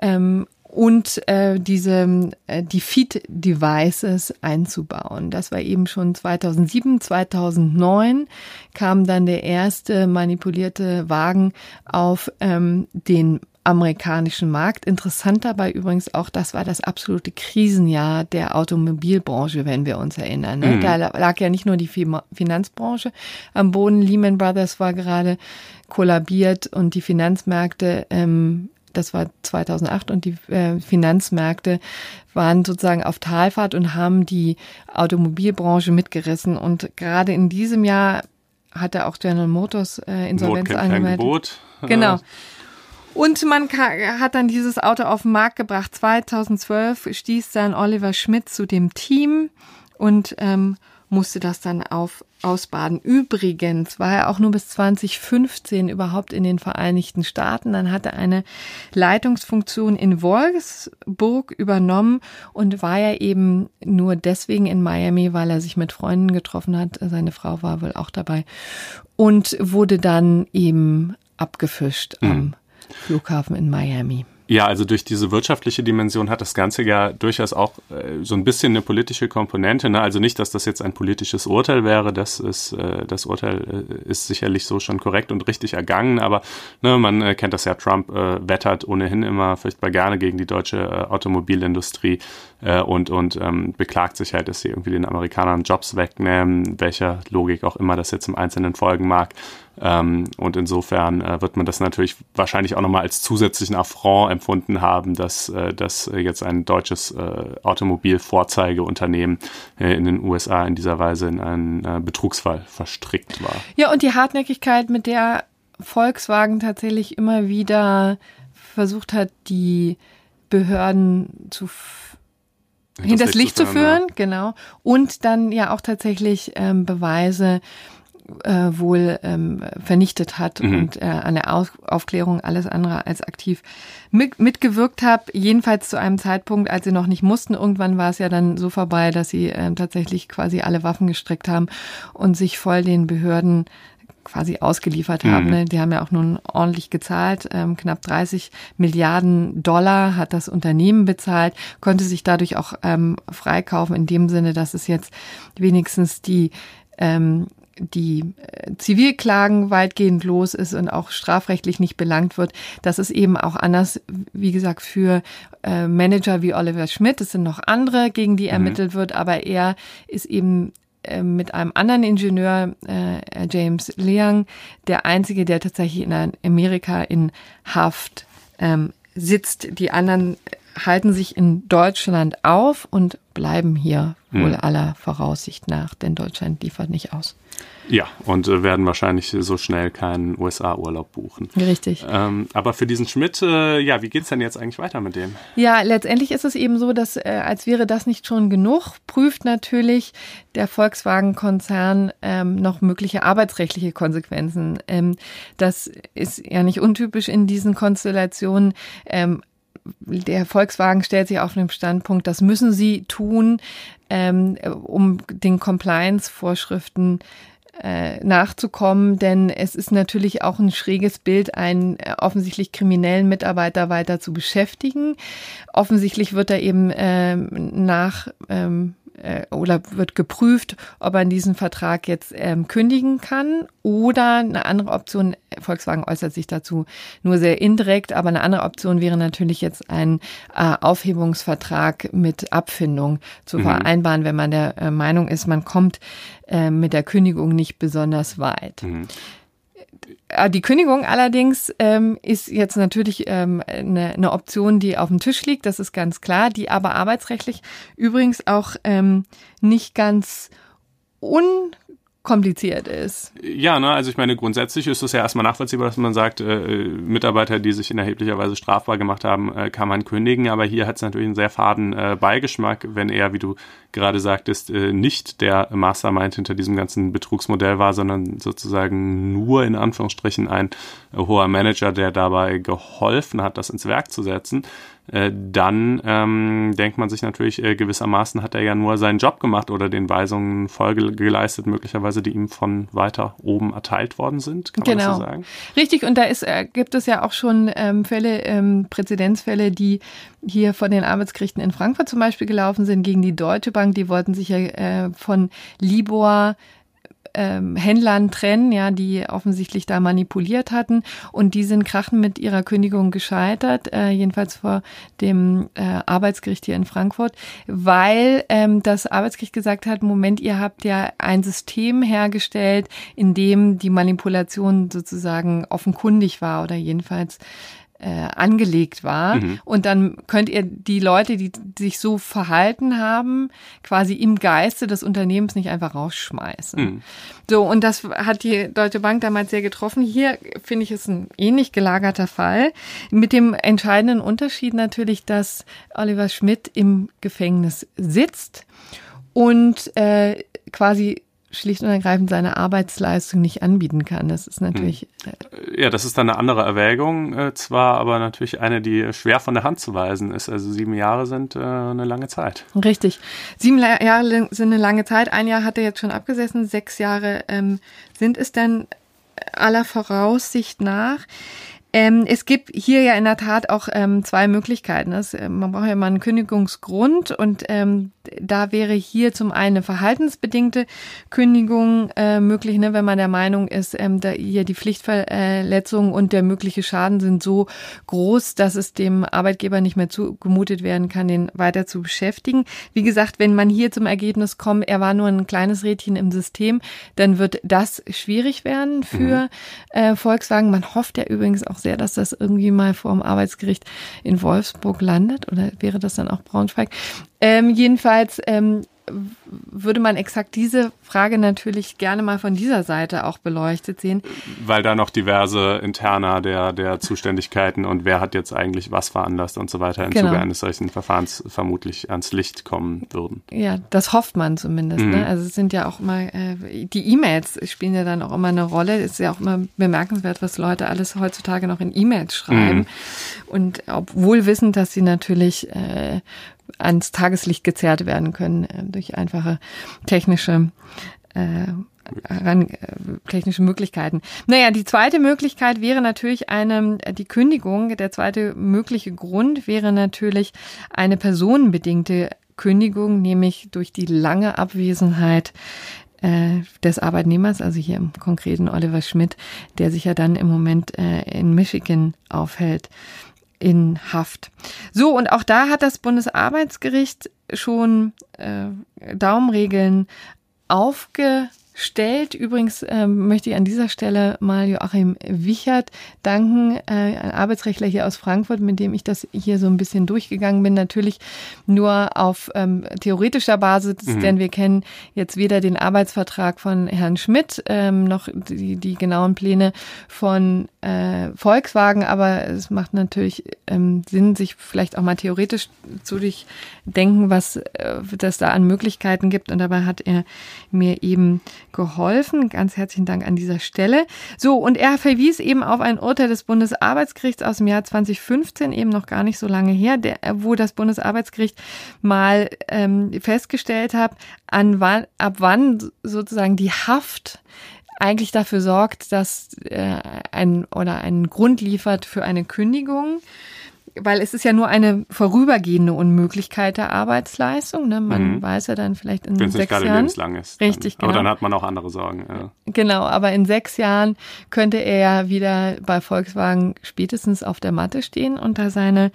C: Ähm, und äh, diese äh, die Feed Devices einzubauen. Das war eben schon 2007, 2009 kam dann der erste manipulierte Wagen auf ähm, den amerikanischen Markt. Interessant dabei übrigens auch, das war das absolute Krisenjahr der Automobilbranche, wenn wir uns erinnern. Ne? Mhm. Da lag ja nicht nur die Finanzbranche am Boden. Lehman Brothers war gerade kollabiert und die Finanzmärkte ähm, das war 2008 und die äh, Finanzmärkte waren sozusagen auf Talfahrt und haben die Automobilbranche mitgerissen. Und gerade in diesem Jahr hatte auch General Motors äh, Insolvenz angemeldet. Genau. Und man hat dann dieses Auto auf den Markt gebracht. 2012 stieß dann Oliver Schmidt zu dem Team und ähm, musste das dann auf, ausbaden. Übrigens war er auch nur bis 2015 überhaupt in den Vereinigten Staaten. Dann hat er eine Leitungsfunktion in Wolfsburg übernommen und war ja eben nur deswegen in Miami, weil er sich mit Freunden getroffen hat. Seine Frau war wohl auch dabei und wurde dann eben abgefischt mhm. Flughafen in Miami.
B: Ja, also durch diese wirtschaftliche Dimension hat das Ganze ja durchaus auch äh, so ein bisschen eine politische Komponente. Ne? Also nicht, dass das jetzt ein politisches Urteil wäre, das ist äh, das Urteil äh, ist sicherlich so schon korrekt und richtig ergangen, aber ne, man äh, kennt das ja, Trump äh, wettert ohnehin immer furchtbar gerne gegen die deutsche äh, Automobilindustrie äh, und, und ähm, beklagt sich halt, dass sie irgendwie den Amerikanern Jobs wegnehmen, welcher Logik auch immer das jetzt im Einzelnen folgen mag. Ähm, und insofern äh, wird man das natürlich wahrscheinlich auch nochmal als zusätzlichen Affront empfunden haben, dass, äh, dass jetzt ein deutsches äh, Automobilvorzeigeunternehmen äh, in den USA in dieser Weise in einen äh, Betrugsfall verstrickt war.
C: Ja, und die Hartnäckigkeit, mit der Volkswagen tatsächlich immer wieder versucht hat, die Behörden zu hinters Licht zu führen, ja. genau. Und dann ja auch tatsächlich ähm, Beweise äh, wohl ähm, vernichtet hat mhm. und äh, an der Auf Aufklärung alles andere als aktiv mit, mitgewirkt habe. Jedenfalls zu einem Zeitpunkt, als sie noch nicht mussten. Irgendwann war es ja dann so vorbei, dass sie äh, tatsächlich quasi alle Waffen gestreckt haben und sich voll den Behörden quasi ausgeliefert haben. Mhm. Ne? Die haben ja auch nun ordentlich gezahlt. Ähm, knapp 30 Milliarden Dollar hat das Unternehmen bezahlt, konnte sich dadurch auch ähm, freikaufen in dem Sinne, dass es jetzt wenigstens die ähm, die äh, Zivilklagen weitgehend los ist und auch strafrechtlich nicht belangt wird, dass es eben auch anders, wie gesagt, für äh, Manager wie Oliver Schmidt, es sind noch andere, gegen die mhm. ermittelt wird, aber er ist eben mit einem anderen Ingenieur, äh, James Leang, der einzige, der tatsächlich in Amerika in Haft ähm, sitzt. Die anderen halten sich in Deutschland auf und bleiben hier wohl mhm. aller Voraussicht nach, denn Deutschland liefert nicht aus.
B: Ja, und äh, werden wahrscheinlich so schnell keinen USA-Urlaub buchen.
C: Richtig.
B: Ähm, aber für diesen Schmidt, äh, ja, wie geht's denn jetzt eigentlich weiter mit dem?
C: Ja, letztendlich ist es eben so, dass, äh, als wäre das nicht schon genug, prüft natürlich der Volkswagen-Konzern ähm, noch mögliche arbeitsrechtliche Konsequenzen. Ähm, das ist ja nicht untypisch in diesen Konstellationen. Der Volkswagen stellt sich auf den Standpunkt, das müssen sie tun, ähm, um den Compliance-Vorschriften äh, nachzukommen, denn es ist natürlich auch ein schräges Bild, einen äh, offensichtlich kriminellen Mitarbeiter weiter zu beschäftigen. Offensichtlich wird er eben ähm, nach ähm, äh, oder wird geprüft, ob er diesen Vertrag jetzt ähm, kündigen kann oder eine andere Option, Volkswagen äußert sich dazu nur sehr indirekt, aber eine andere Option wäre natürlich jetzt ein äh, Aufhebungsvertrag mit Abfindung zu mhm. vereinbaren, wenn man der äh, Meinung ist, man kommt äh, mit der Kündigung nicht besonders weit. Mhm. Äh, die Kündigung allerdings ähm, ist jetzt natürlich ähm, eine, eine Option, die auf dem Tisch liegt, das ist ganz klar, die aber arbeitsrechtlich übrigens auch ähm, nicht ganz un kompliziert ist.
B: Ja, ne, also ich meine, grundsätzlich ist es ja erstmal nachvollziehbar, dass man sagt, äh, Mitarbeiter, die sich in erheblicher Weise strafbar gemacht haben, äh, kann man kündigen, aber hier hat es natürlich einen sehr faden äh, Beigeschmack, wenn er, wie du gerade sagtest, äh, nicht der Mastermind hinter diesem ganzen Betrugsmodell war, sondern sozusagen nur in Anführungsstrichen ein äh, hoher Manager, der dabei geholfen hat, das ins Werk zu setzen. Äh, dann ähm, denkt man sich natürlich, äh, gewissermaßen hat er ja nur seinen Job gemacht oder den Weisungen Folge geleistet, möglicherweise, die ihm von weiter oben erteilt worden sind, kann genau. man so sagen.
C: Richtig, und da ist, äh, gibt es ja auch schon ähm, Fälle, ähm, Präzedenzfälle, die hier von den Arbeitsgerichten in Frankfurt zum Beispiel gelaufen sind gegen die Deutsche Bank. Die wollten sich ja äh, von Libor ähm, Händlern trennen, ja, die offensichtlich da manipuliert hatten. Und die sind krachen mit ihrer Kündigung gescheitert, äh, jedenfalls vor dem äh, Arbeitsgericht hier in Frankfurt, weil ähm, das Arbeitsgericht gesagt hat, Moment, ihr habt ja ein System hergestellt, in dem die Manipulation sozusagen offenkundig war oder jedenfalls äh, angelegt war. Mhm. Und dann könnt ihr die Leute, die sich so verhalten haben, quasi im Geiste des Unternehmens nicht einfach rausschmeißen. Mhm. So, und das hat die Deutsche Bank damals sehr getroffen. Hier finde ich es ein ähnlich gelagerter Fall. Mit dem entscheidenden Unterschied natürlich, dass Oliver Schmidt im Gefängnis sitzt und äh, quasi schlicht und ergreifend seine Arbeitsleistung nicht anbieten kann. Das ist natürlich.
B: Hm. Ja, das ist dann eine andere Erwägung, äh, zwar, aber natürlich eine, die schwer von der Hand zu weisen ist. Also sieben Jahre sind äh, eine lange Zeit.
C: Richtig. Sieben Jahre sind eine lange Zeit. Ein Jahr hat er jetzt schon abgesessen. Sechs Jahre ähm, sind es dann aller Voraussicht nach. Ähm, es gibt hier ja in der Tat auch ähm, zwei Möglichkeiten. Das, äh, man braucht ja mal einen Kündigungsgrund und ähm, da wäre hier zum einen eine verhaltensbedingte Kündigung äh, möglich, ne, wenn man der Meinung ist, ähm, da hier die Pflichtverletzung und der mögliche Schaden sind so groß, dass es dem Arbeitgeber nicht mehr zugemutet werden kann, den weiter zu beschäftigen. Wie gesagt, wenn man hier zum Ergebnis kommt, er war nur ein kleines Rädchen im System, dann wird das schwierig werden für mhm. äh, Volkswagen. Man hofft ja übrigens auch sehr, dass das irgendwie mal vor dem Arbeitsgericht in Wolfsburg landet oder wäre das dann auch Braunschweig? Ähm, jedenfalls ähm, würde man exakt diese Frage natürlich gerne mal von dieser Seite auch beleuchtet sehen.
B: Weil da noch diverse interner der, der Zuständigkeiten und wer hat jetzt eigentlich was veranlasst und so weiter im genau. Zuge eines solchen Verfahrens vermutlich ans Licht kommen würden.
C: Ja, das hofft man zumindest. Ne? Mhm. Ne? Also es sind ja auch immer, äh, die E-Mails spielen ja dann auch immer eine Rolle. Es ist ja auch immer bemerkenswert, was Leute alles heutzutage noch in E-Mails schreiben. Mhm. Und obwohl wissend, dass sie natürlich äh, ans Tageslicht gezerrt werden können äh, durch einfache technische äh, ran, äh, technische Möglichkeiten. Naja, die zweite Möglichkeit wäre natürlich eine, die Kündigung. Der zweite mögliche Grund wäre natürlich eine personenbedingte Kündigung, nämlich durch die lange Abwesenheit äh, des Arbeitnehmers, also hier im konkreten Oliver Schmidt, der sich ja dann im Moment äh, in Michigan aufhält in Haft. So, und auch da hat das Bundesarbeitsgericht schon äh, Daumenregeln aufge stellt. Übrigens ähm, möchte ich an dieser Stelle mal Joachim Wichert danken, äh, ein Arbeitsrechtler hier aus Frankfurt, mit dem ich das hier so ein bisschen durchgegangen bin. Natürlich nur auf ähm, theoretischer Basis, mhm. denn wir kennen jetzt weder den Arbeitsvertrag von Herrn Schmidt ähm, noch die, die genauen Pläne von äh, Volkswagen, aber es macht natürlich ähm, Sinn, sich vielleicht auch mal theoretisch zu durchdenken, was äh, das da an Möglichkeiten gibt. Und dabei hat er mir eben geholfen. Ganz herzlichen Dank an dieser Stelle. So, und er verwies eben auf ein Urteil des Bundesarbeitsgerichts aus dem Jahr 2015, eben noch gar nicht so lange her, der, wo das Bundesarbeitsgericht mal ähm, festgestellt hat, an wann, ab wann sozusagen die Haft eigentlich dafür sorgt, dass äh, ein oder einen Grund liefert für eine Kündigung weil es ist ja nur eine vorübergehende Unmöglichkeit der Arbeitsleistung. Ne? Man mhm. weiß ja dann vielleicht in Wenn's sechs Jahren.
B: lebenslang ist.
C: Richtig,
B: dann. genau. Aber dann hat man auch andere Sorgen. Ja.
C: Genau, aber in sechs Jahren könnte er ja wieder bei Volkswagen spätestens auf der Matte stehen und da seine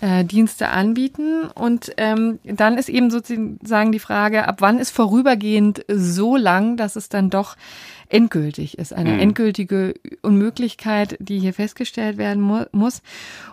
C: äh, Dienste anbieten. Und ähm, dann ist eben sozusagen die Frage, ab wann ist vorübergehend so lang, dass es dann doch endgültig ist, eine mhm. endgültige Unmöglichkeit, die hier festgestellt werden mu muss.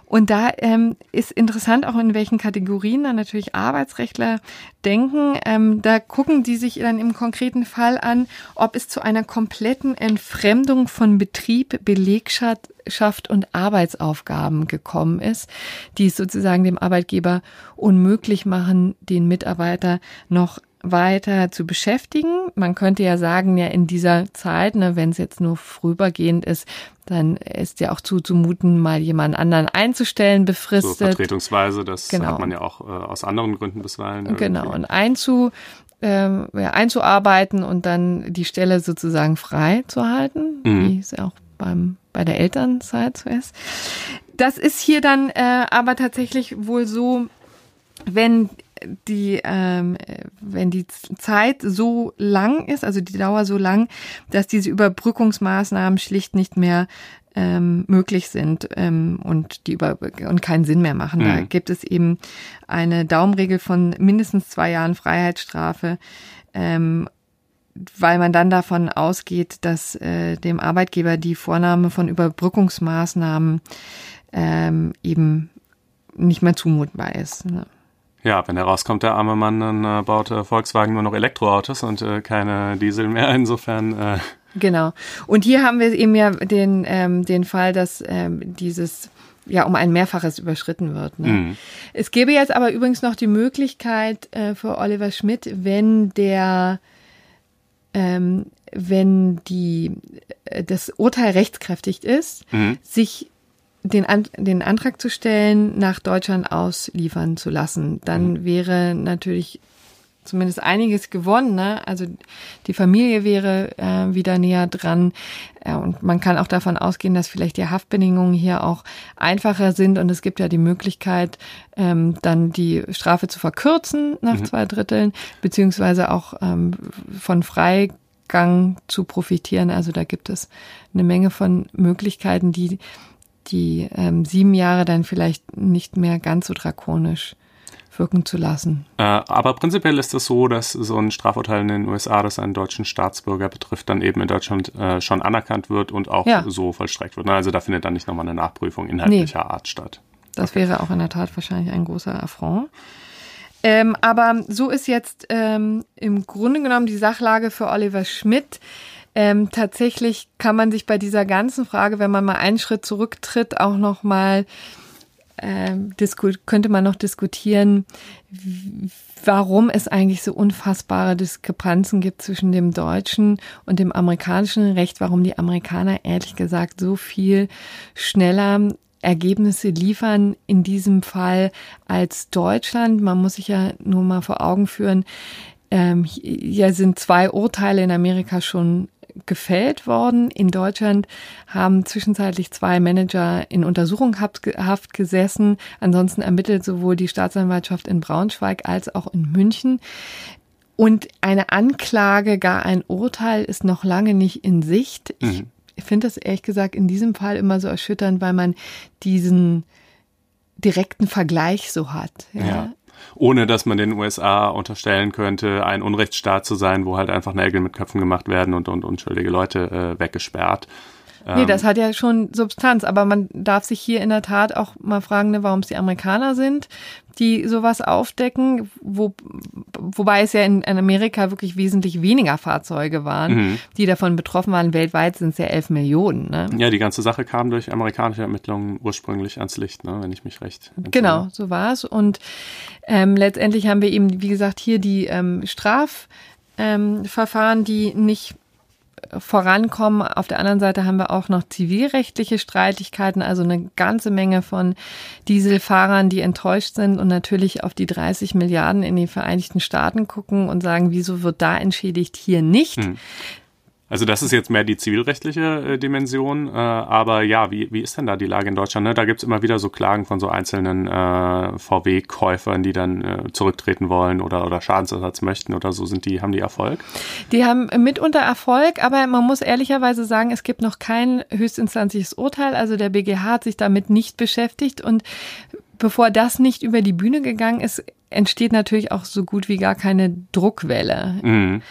C: Und da ähm, ist interessant auch in welchen Kategorien dann natürlich Arbeitsrechtler denken. Ähm, da gucken die sich dann im konkreten Fall an, ob es zu einer kompletten Entfremdung von Betrieb, Belegschaft und Arbeitsaufgaben gekommen ist, die es sozusagen dem Arbeitgeber unmöglich machen, den Mitarbeiter noch weiter zu beschäftigen. Man könnte ja sagen, ja in dieser Zeit, ne, wenn es jetzt nur vorübergehend ist, dann ist ja auch zuzumuten, mal jemand anderen einzustellen, befristet. So
B: vertretungsweise, das genau. hat man ja auch äh, aus anderen Gründen bisweilen.
C: Genau, und einzu, äh, ja, einzuarbeiten und dann die Stelle sozusagen frei zu halten, mhm. wie es ja auch beim, bei der Elternzeit so ist. Das ist hier dann äh, aber tatsächlich wohl so, wenn die, ähm, wenn die Zeit so lang ist, also die Dauer so lang, dass diese Überbrückungsmaßnahmen schlicht nicht mehr ähm, möglich sind ähm, und die über und keinen Sinn mehr machen. Mhm. Da gibt es eben eine Daumenregel von mindestens zwei Jahren Freiheitsstrafe. Ähm, weil man dann davon ausgeht, dass äh, dem Arbeitgeber die Vornahme von Überbrückungsmaßnahmen ähm, eben nicht mehr zumutbar ist. Ne?
B: Ja, wenn herauskommt, der arme Mann, dann äh, baut äh, Volkswagen nur noch Elektroautos und äh, keine Diesel mehr. Insofern. Äh
C: genau. Und hier haben wir eben ja den, ähm, den Fall, dass ähm, dieses ja um ein Mehrfaches überschritten wird. Ne? Mhm. Es gäbe jetzt aber übrigens noch die Möglichkeit äh, für Oliver Schmidt, wenn der ähm, wenn die äh, das Urteil rechtskräftig ist, mhm. sich den, An den Antrag zu stellen, nach Deutschland ausliefern zu lassen. Dann mhm. wäre natürlich zumindest einiges gewonnen. Ne? Also die Familie wäre äh, wieder näher dran. Äh, und man kann auch davon ausgehen, dass vielleicht die Haftbedingungen hier auch einfacher sind. Und es gibt ja die Möglichkeit, ähm, dann die Strafe zu verkürzen nach mhm. zwei Dritteln, beziehungsweise auch ähm, von Freigang zu profitieren. Also da gibt es eine Menge von Möglichkeiten, die die ähm, sieben Jahre dann vielleicht nicht mehr ganz so drakonisch wirken zu lassen.
B: Äh, aber prinzipiell ist es so, dass so ein Strafurteil in den USA, das einen deutschen Staatsbürger betrifft, dann eben in Deutschland äh, schon anerkannt wird und auch ja. so vollstreckt wird. Also da findet dann nicht nochmal eine Nachprüfung inhaltlicher nee. Art statt.
C: Das okay. wäre auch in der Tat wahrscheinlich ein großer Affront. Ähm, aber so ist jetzt ähm, im Grunde genommen die Sachlage für Oliver Schmidt. Ähm, tatsächlich kann man sich bei dieser ganzen Frage, wenn man mal einen Schritt zurücktritt, auch noch mal ähm, könnte man noch diskutieren, warum es eigentlich so unfassbare Diskrepanzen gibt zwischen dem deutschen und dem amerikanischen Recht, warum die Amerikaner ehrlich gesagt so viel schneller Ergebnisse liefern in diesem Fall als Deutschland. Man muss sich ja nur mal vor Augen führen, ähm, hier sind zwei Urteile in Amerika schon gefällt worden. In Deutschland haben zwischenzeitlich zwei Manager in Untersuchungshaft gesessen. Ansonsten ermittelt sowohl die Staatsanwaltschaft in Braunschweig als auch in München. Und eine Anklage, gar ein Urteil ist noch lange nicht in Sicht. Ich mhm. finde das ehrlich gesagt in diesem Fall immer so erschütternd, weil man diesen direkten Vergleich so hat. Ja. ja
B: ohne dass man den USA unterstellen könnte, ein Unrechtsstaat zu sein, wo halt einfach Nägel mit Köpfen gemacht werden und, und unschuldige Leute äh, weggesperrt.
C: Nee, das ähm, hat ja schon Substanz, aber man darf sich hier in der Tat auch mal fragen, ne, warum es die Amerikaner sind, die sowas aufdecken, wo, wobei es ja in, in Amerika wirklich wesentlich weniger Fahrzeuge waren, mhm. die davon betroffen waren. Weltweit sind es ja elf Millionen. Ne?
B: Ja, die ganze Sache kam durch amerikanische Ermittlungen ursprünglich ans Licht, ne, wenn ich mich recht
C: entsinne. Genau, so war es. Und ähm, letztendlich haben wir eben, wie gesagt, hier die ähm, Strafverfahren, ähm, die nicht vorankommen. Auf der anderen Seite haben wir auch noch zivilrechtliche Streitigkeiten, also eine ganze Menge von Dieselfahrern, die enttäuscht sind und natürlich auf die 30 Milliarden in die Vereinigten Staaten gucken und sagen, wieso wird da entschädigt, hier nicht. Hm.
B: Also das ist jetzt mehr die zivilrechtliche äh, Dimension, äh, aber ja, wie, wie ist denn da die Lage in Deutschland? Ne? Da gibt's immer wieder so Klagen von so einzelnen äh, VW-Käufern, die dann äh, zurücktreten wollen oder, oder Schadensersatz möchten oder so. Sind die, haben die Erfolg?
C: Die haben mitunter Erfolg, aber man muss ehrlicherweise sagen, es gibt noch kein höchstinstanzliches Urteil. Also der BGH hat sich damit nicht beschäftigt und bevor das nicht über die Bühne gegangen ist, entsteht natürlich auch so gut wie gar keine Druckwelle. Mhm.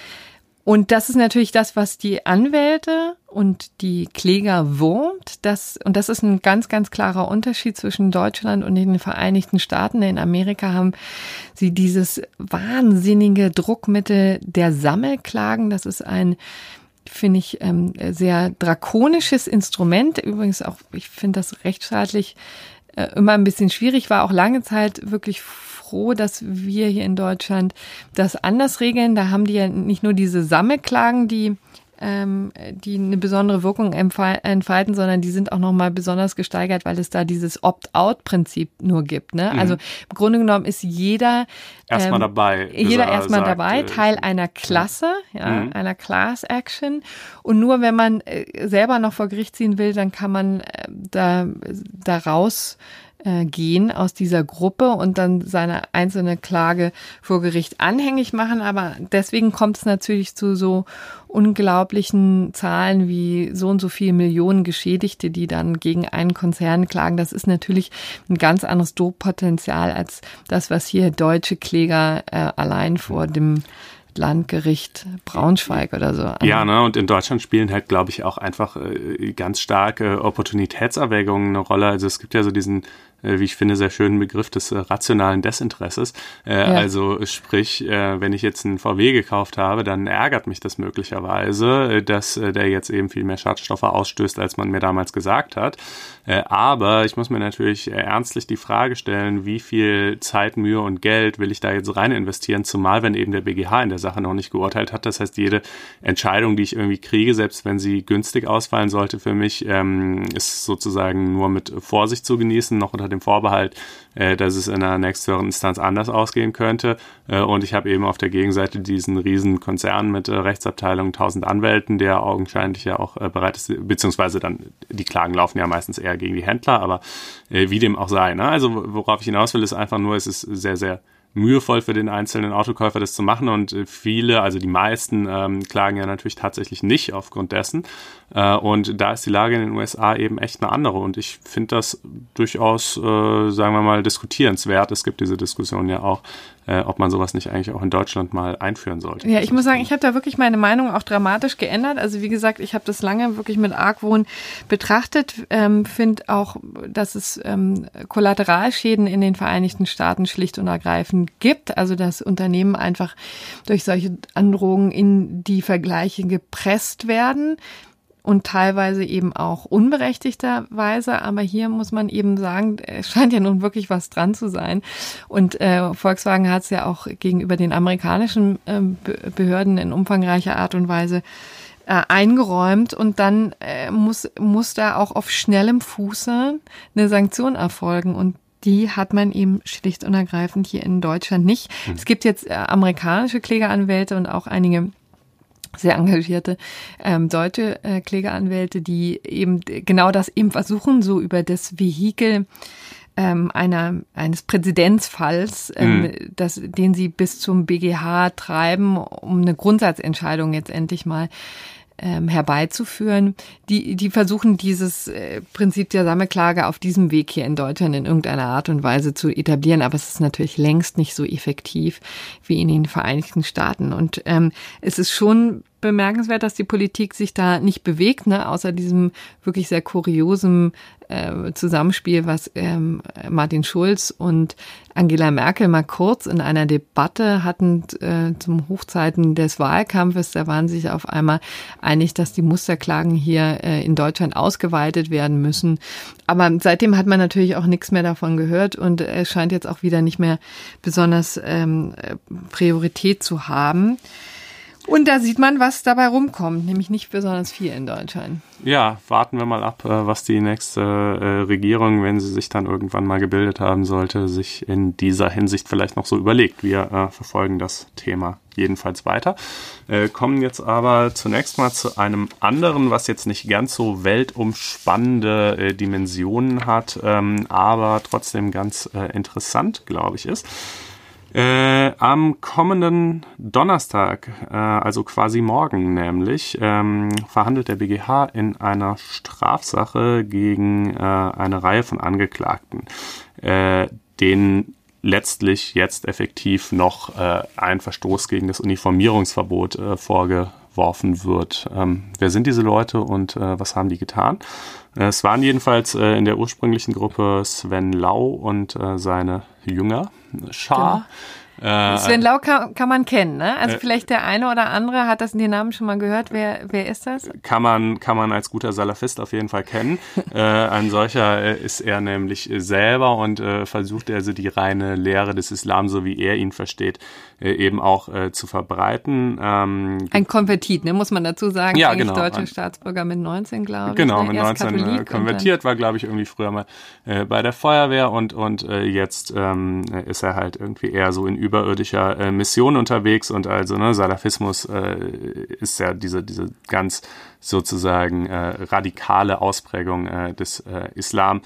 C: Und das ist natürlich das, was die Anwälte und die Kläger wurmt. Das, und das ist ein ganz, ganz klarer Unterschied zwischen Deutschland und den Vereinigten Staaten. In Amerika haben sie dieses wahnsinnige Druckmittel der Sammelklagen. Das ist ein finde ich, ähm, sehr drakonisches Instrument. Übrigens auch, ich finde das rechtsstaatlich äh, immer ein bisschen schwierig, war auch lange Zeit wirklich froh, dass wir hier in Deutschland das anders regeln. Da haben die ja nicht nur diese Sammelklagen, die ähm, die eine besondere Wirkung entfalten, sondern die sind auch nochmal besonders gesteigert, weil es da dieses Opt-out-Prinzip nur gibt. Ne? Mhm. Also im Grunde genommen ist jeder
B: erstmal ähm, dabei.
C: Jeder erstmal dabei, äh, Teil einer Klasse, ja, mhm. einer Class Action. Und nur wenn man äh, selber noch vor Gericht ziehen will, dann kann man äh, da, da raus äh, gehen aus dieser Gruppe und dann seine einzelne Klage vor Gericht anhängig machen. Aber deswegen kommt es natürlich zu so unglaublichen Zahlen wie so und so viele Millionen Geschädigte, die dann gegen einen Konzern klagen. Das ist natürlich ein ganz anderes Druckpotenzial als das, was hier deutsche Kläger äh, allein vor dem Landgericht Braunschweig oder so.
B: Ja, ne, und in Deutschland spielen halt, glaube ich, auch einfach äh, ganz starke Opportunitätserwägungen eine Rolle. Also es gibt ja so diesen wie ich finde, sehr schönen Begriff des äh, rationalen Desinteresses. Äh, ja. Also sprich, wenn ich jetzt einen VW gekauft habe, dann ärgert mich das möglicherweise, dass der jetzt eben viel mehr Schadstoffe ausstößt, als man mir damals gesagt hat. aber ich muss mir natürlich ernstlich die Frage stellen, wie viel Zeit, Mühe und Geld will ich da jetzt rein investieren, zumal wenn eben der BGH in der Sache noch nicht geurteilt hat. Das heißt, jede Entscheidung, die ich irgendwie kriege, selbst wenn sie günstig ausfallen sollte für mich, ähm, ist sozusagen nur mit Vorsicht zu genießen, noch unter dem Vorbehalt, äh, dass es in einer nächsthöheren Instanz anders ausgehen könnte. Äh, und ich habe eben auf der Gegenseite diesen riesen Konzern mit äh, Rechtsabteilungen, tausend Anwälten, der augenscheinlich ja auch äh, bereit ist, beziehungsweise dann, die Klagen laufen ja meistens eher gegen die Händler, aber äh, wie dem auch sei. Ne? Also worauf ich hinaus will, ist einfach nur, es ist sehr, sehr mühevoll für den einzelnen Autokäufer, das zu machen. Und äh, viele, also die meisten, ähm, klagen ja natürlich tatsächlich nicht aufgrund dessen. Äh, und da ist die Lage in den USA eben echt eine andere. Und ich finde das durchaus, äh, sagen wir mal, diskutierenswert. Es gibt diese Diskussion ja auch, äh, ob man sowas nicht eigentlich auch in Deutschland mal einführen sollte.
C: Ja, ich muss sagen, ich habe da wirklich meine Meinung auch dramatisch geändert. Also wie gesagt, ich habe das lange wirklich mit Argwohn betrachtet, ähm, finde auch, dass es ähm, Kollateralschäden in den Vereinigten Staaten schlicht und ergreifend gibt. Also dass Unternehmen einfach durch solche Androhungen in die Vergleiche gepresst werden und teilweise eben auch unberechtigterweise. Aber hier muss man eben sagen, es scheint ja nun wirklich was dran zu sein. Und äh, Volkswagen hat es ja auch gegenüber den amerikanischen äh, Behörden in umfangreicher Art und Weise äh, eingeräumt und dann äh, muss, muss da auch auf schnellem Fuße eine Sanktion erfolgen und die hat man eben schlicht und ergreifend hier in Deutschland nicht. Mhm. Es gibt jetzt äh, amerikanische Klägeranwälte und auch einige sehr engagierte ähm, deutsche äh, Klägeranwälte, die eben genau das eben versuchen, so über das Vehikel ähm, einer, eines Präzedenzfalls, ähm, mhm. das, den sie bis zum BGH treiben, um eine Grundsatzentscheidung jetzt endlich mal ähm, herbeizuführen. Die, die versuchen dieses äh, Prinzip der Sammelklage auf diesem Weg hier in Deutschland in irgendeiner Art und Weise zu etablieren, aber es ist natürlich längst nicht so effektiv wie in den Vereinigten Staaten. Und ähm, es ist schon bemerkenswert, dass die Politik sich da nicht bewegt, ne, außer diesem wirklich sehr kuriosen äh, Zusammenspiel, was ähm, Martin Schulz und Angela Merkel mal kurz in einer Debatte hatten äh, zum Hochzeiten des Wahlkampfes. Da waren sich auf einmal einig, dass die Musterklagen hier äh, in Deutschland ausgeweitet werden müssen. Aber seitdem hat man natürlich auch nichts mehr davon gehört und es scheint jetzt auch wieder nicht mehr besonders ähm, Priorität zu haben. Und da sieht man, was dabei rumkommt, nämlich nicht besonders viel in Deutschland.
B: Ja, warten wir mal ab, äh, was die nächste äh, Regierung, wenn sie sich dann irgendwann mal gebildet haben sollte, sich in dieser Hinsicht vielleicht noch so überlegt. Wir äh, verfolgen das Thema jedenfalls weiter. kommen jetzt aber zunächst mal zu einem anderen, was jetzt nicht ganz so weltumspannende Dimensionen hat, ähm, aber trotzdem ganz interessant, glaube ich, ist. Äh, am kommenden Donnerstag, äh, also quasi morgen nämlich, ähm, verhandelt der BGH in einer Strafsache gegen äh, eine Reihe von Angeklagten, äh, denen letztlich jetzt effektiv noch äh, ein Verstoß gegen das Uniformierungsverbot äh, vorgeworfen wird. Ähm, wer sind diese Leute und was haben die getan? Es waren jedenfalls in der ursprünglichen Gruppe Sven Lau und seine Jünger, Schar.
C: Genau. Sven Lau kann, kann, man kennen, ne? Also äh, vielleicht der eine oder andere hat das in den Namen schon mal gehört. Wer, wer ist das?
B: Kann man, kann man als guter Salafist auf jeden Fall kennen. *laughs* äh, ein solcher äh, ist er nämlich selber und äh, versucht also die reine Lehre des Islam, so wie er ihn versteht, äh, eben auch äh, zu verbreiten.
C: Ähm, ein Konvertit, ne, muss man dazu sagen.
B: Ja, Eigentlich genau.
C: deutscher Staatsbürger mit 19, glaube ich.
B: Genau, ne? mit 19 konvertiert, war, glaube ich, irgendwie früher mal bei der Feuerwehr und, und jetzt ähm, ist er halt irgendwie eher so in überirdischer äh, Mission unterwegs und also ne, Salafismus äh, ist ja diese, diese ganz sozusagen äh, radikale Ausprägung äh, des äh, Islam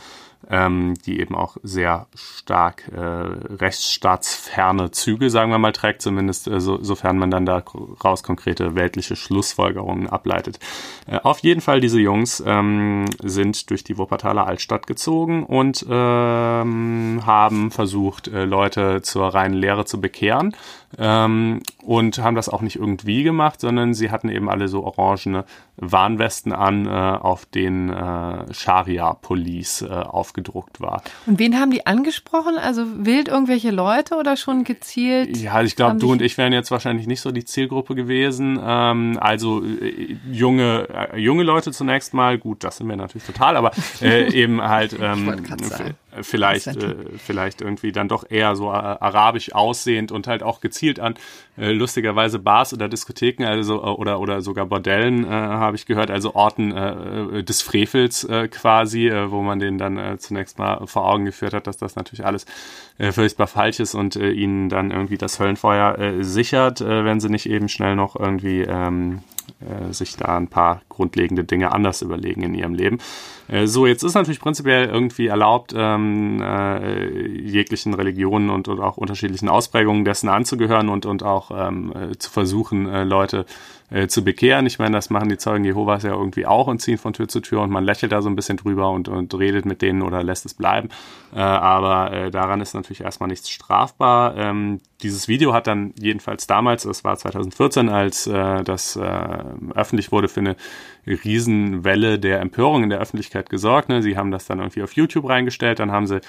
B: ähm, die eben auch sehr stark äh, rechtsstaatsferne Züge, sagen wir mal, trägt, zumindest äh, so, sofern man dann daraus konkrete weltliche Schlussfolgerungen ableitet. Äh, auf jeden Fall, diese Jungs ähm, sind durch die Wuppertaler Altstadt gezogen und ähm, haben versucht, äh, Leute zur reinen Lehre zu bekehren ähm, und haben das auch nicht irgendwie gemacht, sondern sie hatten eben alle so orangene Warnwesten an, äh, auf denen äh, Sharia Police äh, aufgedruckt war.
C: Und wen haben die angesprochen? Also wild irgendwelche Leute oder schon gezielt?
B: Ja, ich glaube, du und ich wären jetzt wahrscheinlich nicht so die Zielgruppe gewesen. Ähm, also äh, junge, äh, junge Leute zunächst mal, gut, das sind wir natürlich total, aber äh, *laughs* eben halt ähm, vielleicht, äh, vielleicht irgendwie dann doch eher so äh, arabisch aussehend und halt auch gezielt an. Äh, lustigerweise Bars oder Diskotheken, also äh, oder oder sogar Bordellen äh, habe ich gehört, also Orten äh, des Frevels äh, quasi, äh, wo man denen dann äh, zunächst mal vor Augen geführt hat, dass das natürlich alles äh, furchtbar falsch ist und äh, ihnen dann irgendwie das Höllenfeuer äh, sichert, äh, wenn sie nicht eben schnell noch irgendwie ähm, äh, sich da ein paar grundlegende Dinge anders überlegen in ihrem Leben. Äh, so, jetzt ist natürlich prinzipiell irgendwie erlaubt, ähm, äh, jeglichen Religionen und, und auch unterschiedlichen Ausprägungen dessen anzugehören und, und auch ähm, äh, zu versuchen, Leute äh, zu bekehren. Ich meine, das machen die Zeugen Jehovas ja irgendwie auch und ziehen von Tür zu Tür und man lächelt da so ein bisschen drüber und, und redet mit denen oder lässt es bleiben. Äh, aber äh, daran ist natürlich erstmal nichts strafbar. Ähm, dieses Video hat dann jedenfalls damals, das war 2014, als äh, das äh, öffentlich wurde, für eine Riesenwelle der Empörung in der Öffentlichkeit gesorgt. Ne? Sie haben das dann irgendwie auf YouTube reingestellt, dann haben sie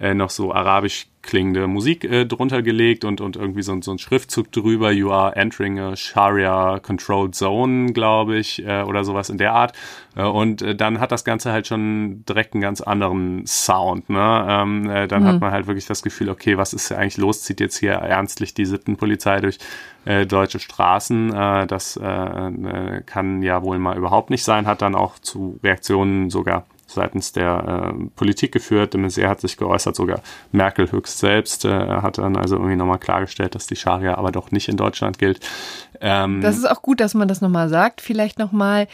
B: äh, noch so arabisch klingende Musik äh, drunter gelegt und, und irgendwie so, so ein Schriftzug drüber, you are entering a Sharia controlled zone, glaube ich, äh, oder sowas in der Art. Äh, und äh, dann hat das Ganze halt schon direkt einen ganz anderen Sound. Ne? Ähm, äh, dann mhm. hat man halt wirklich das Gefühl, okay, was ist ja eigentlich los? Zieht jetzt hier ernstlich die Sittenpolizei durch äh, deutsche Straßen? Äh, das äh, äh kann ja wohl mal überhaupt nicht sein, hat dann auch zu Reaktionen sogar seitens der äh, Politik geführt. De Maizière hat sich geäußert, sogar Merkel höchst selbst äh, hat dann also irgendwie nochmal klargestellt, dass die Scharia aber doch nicht in Deutschland gilt.
C: Ähm, das ist auch gut, dass man das nochmal sagt. Vielleicht nochmal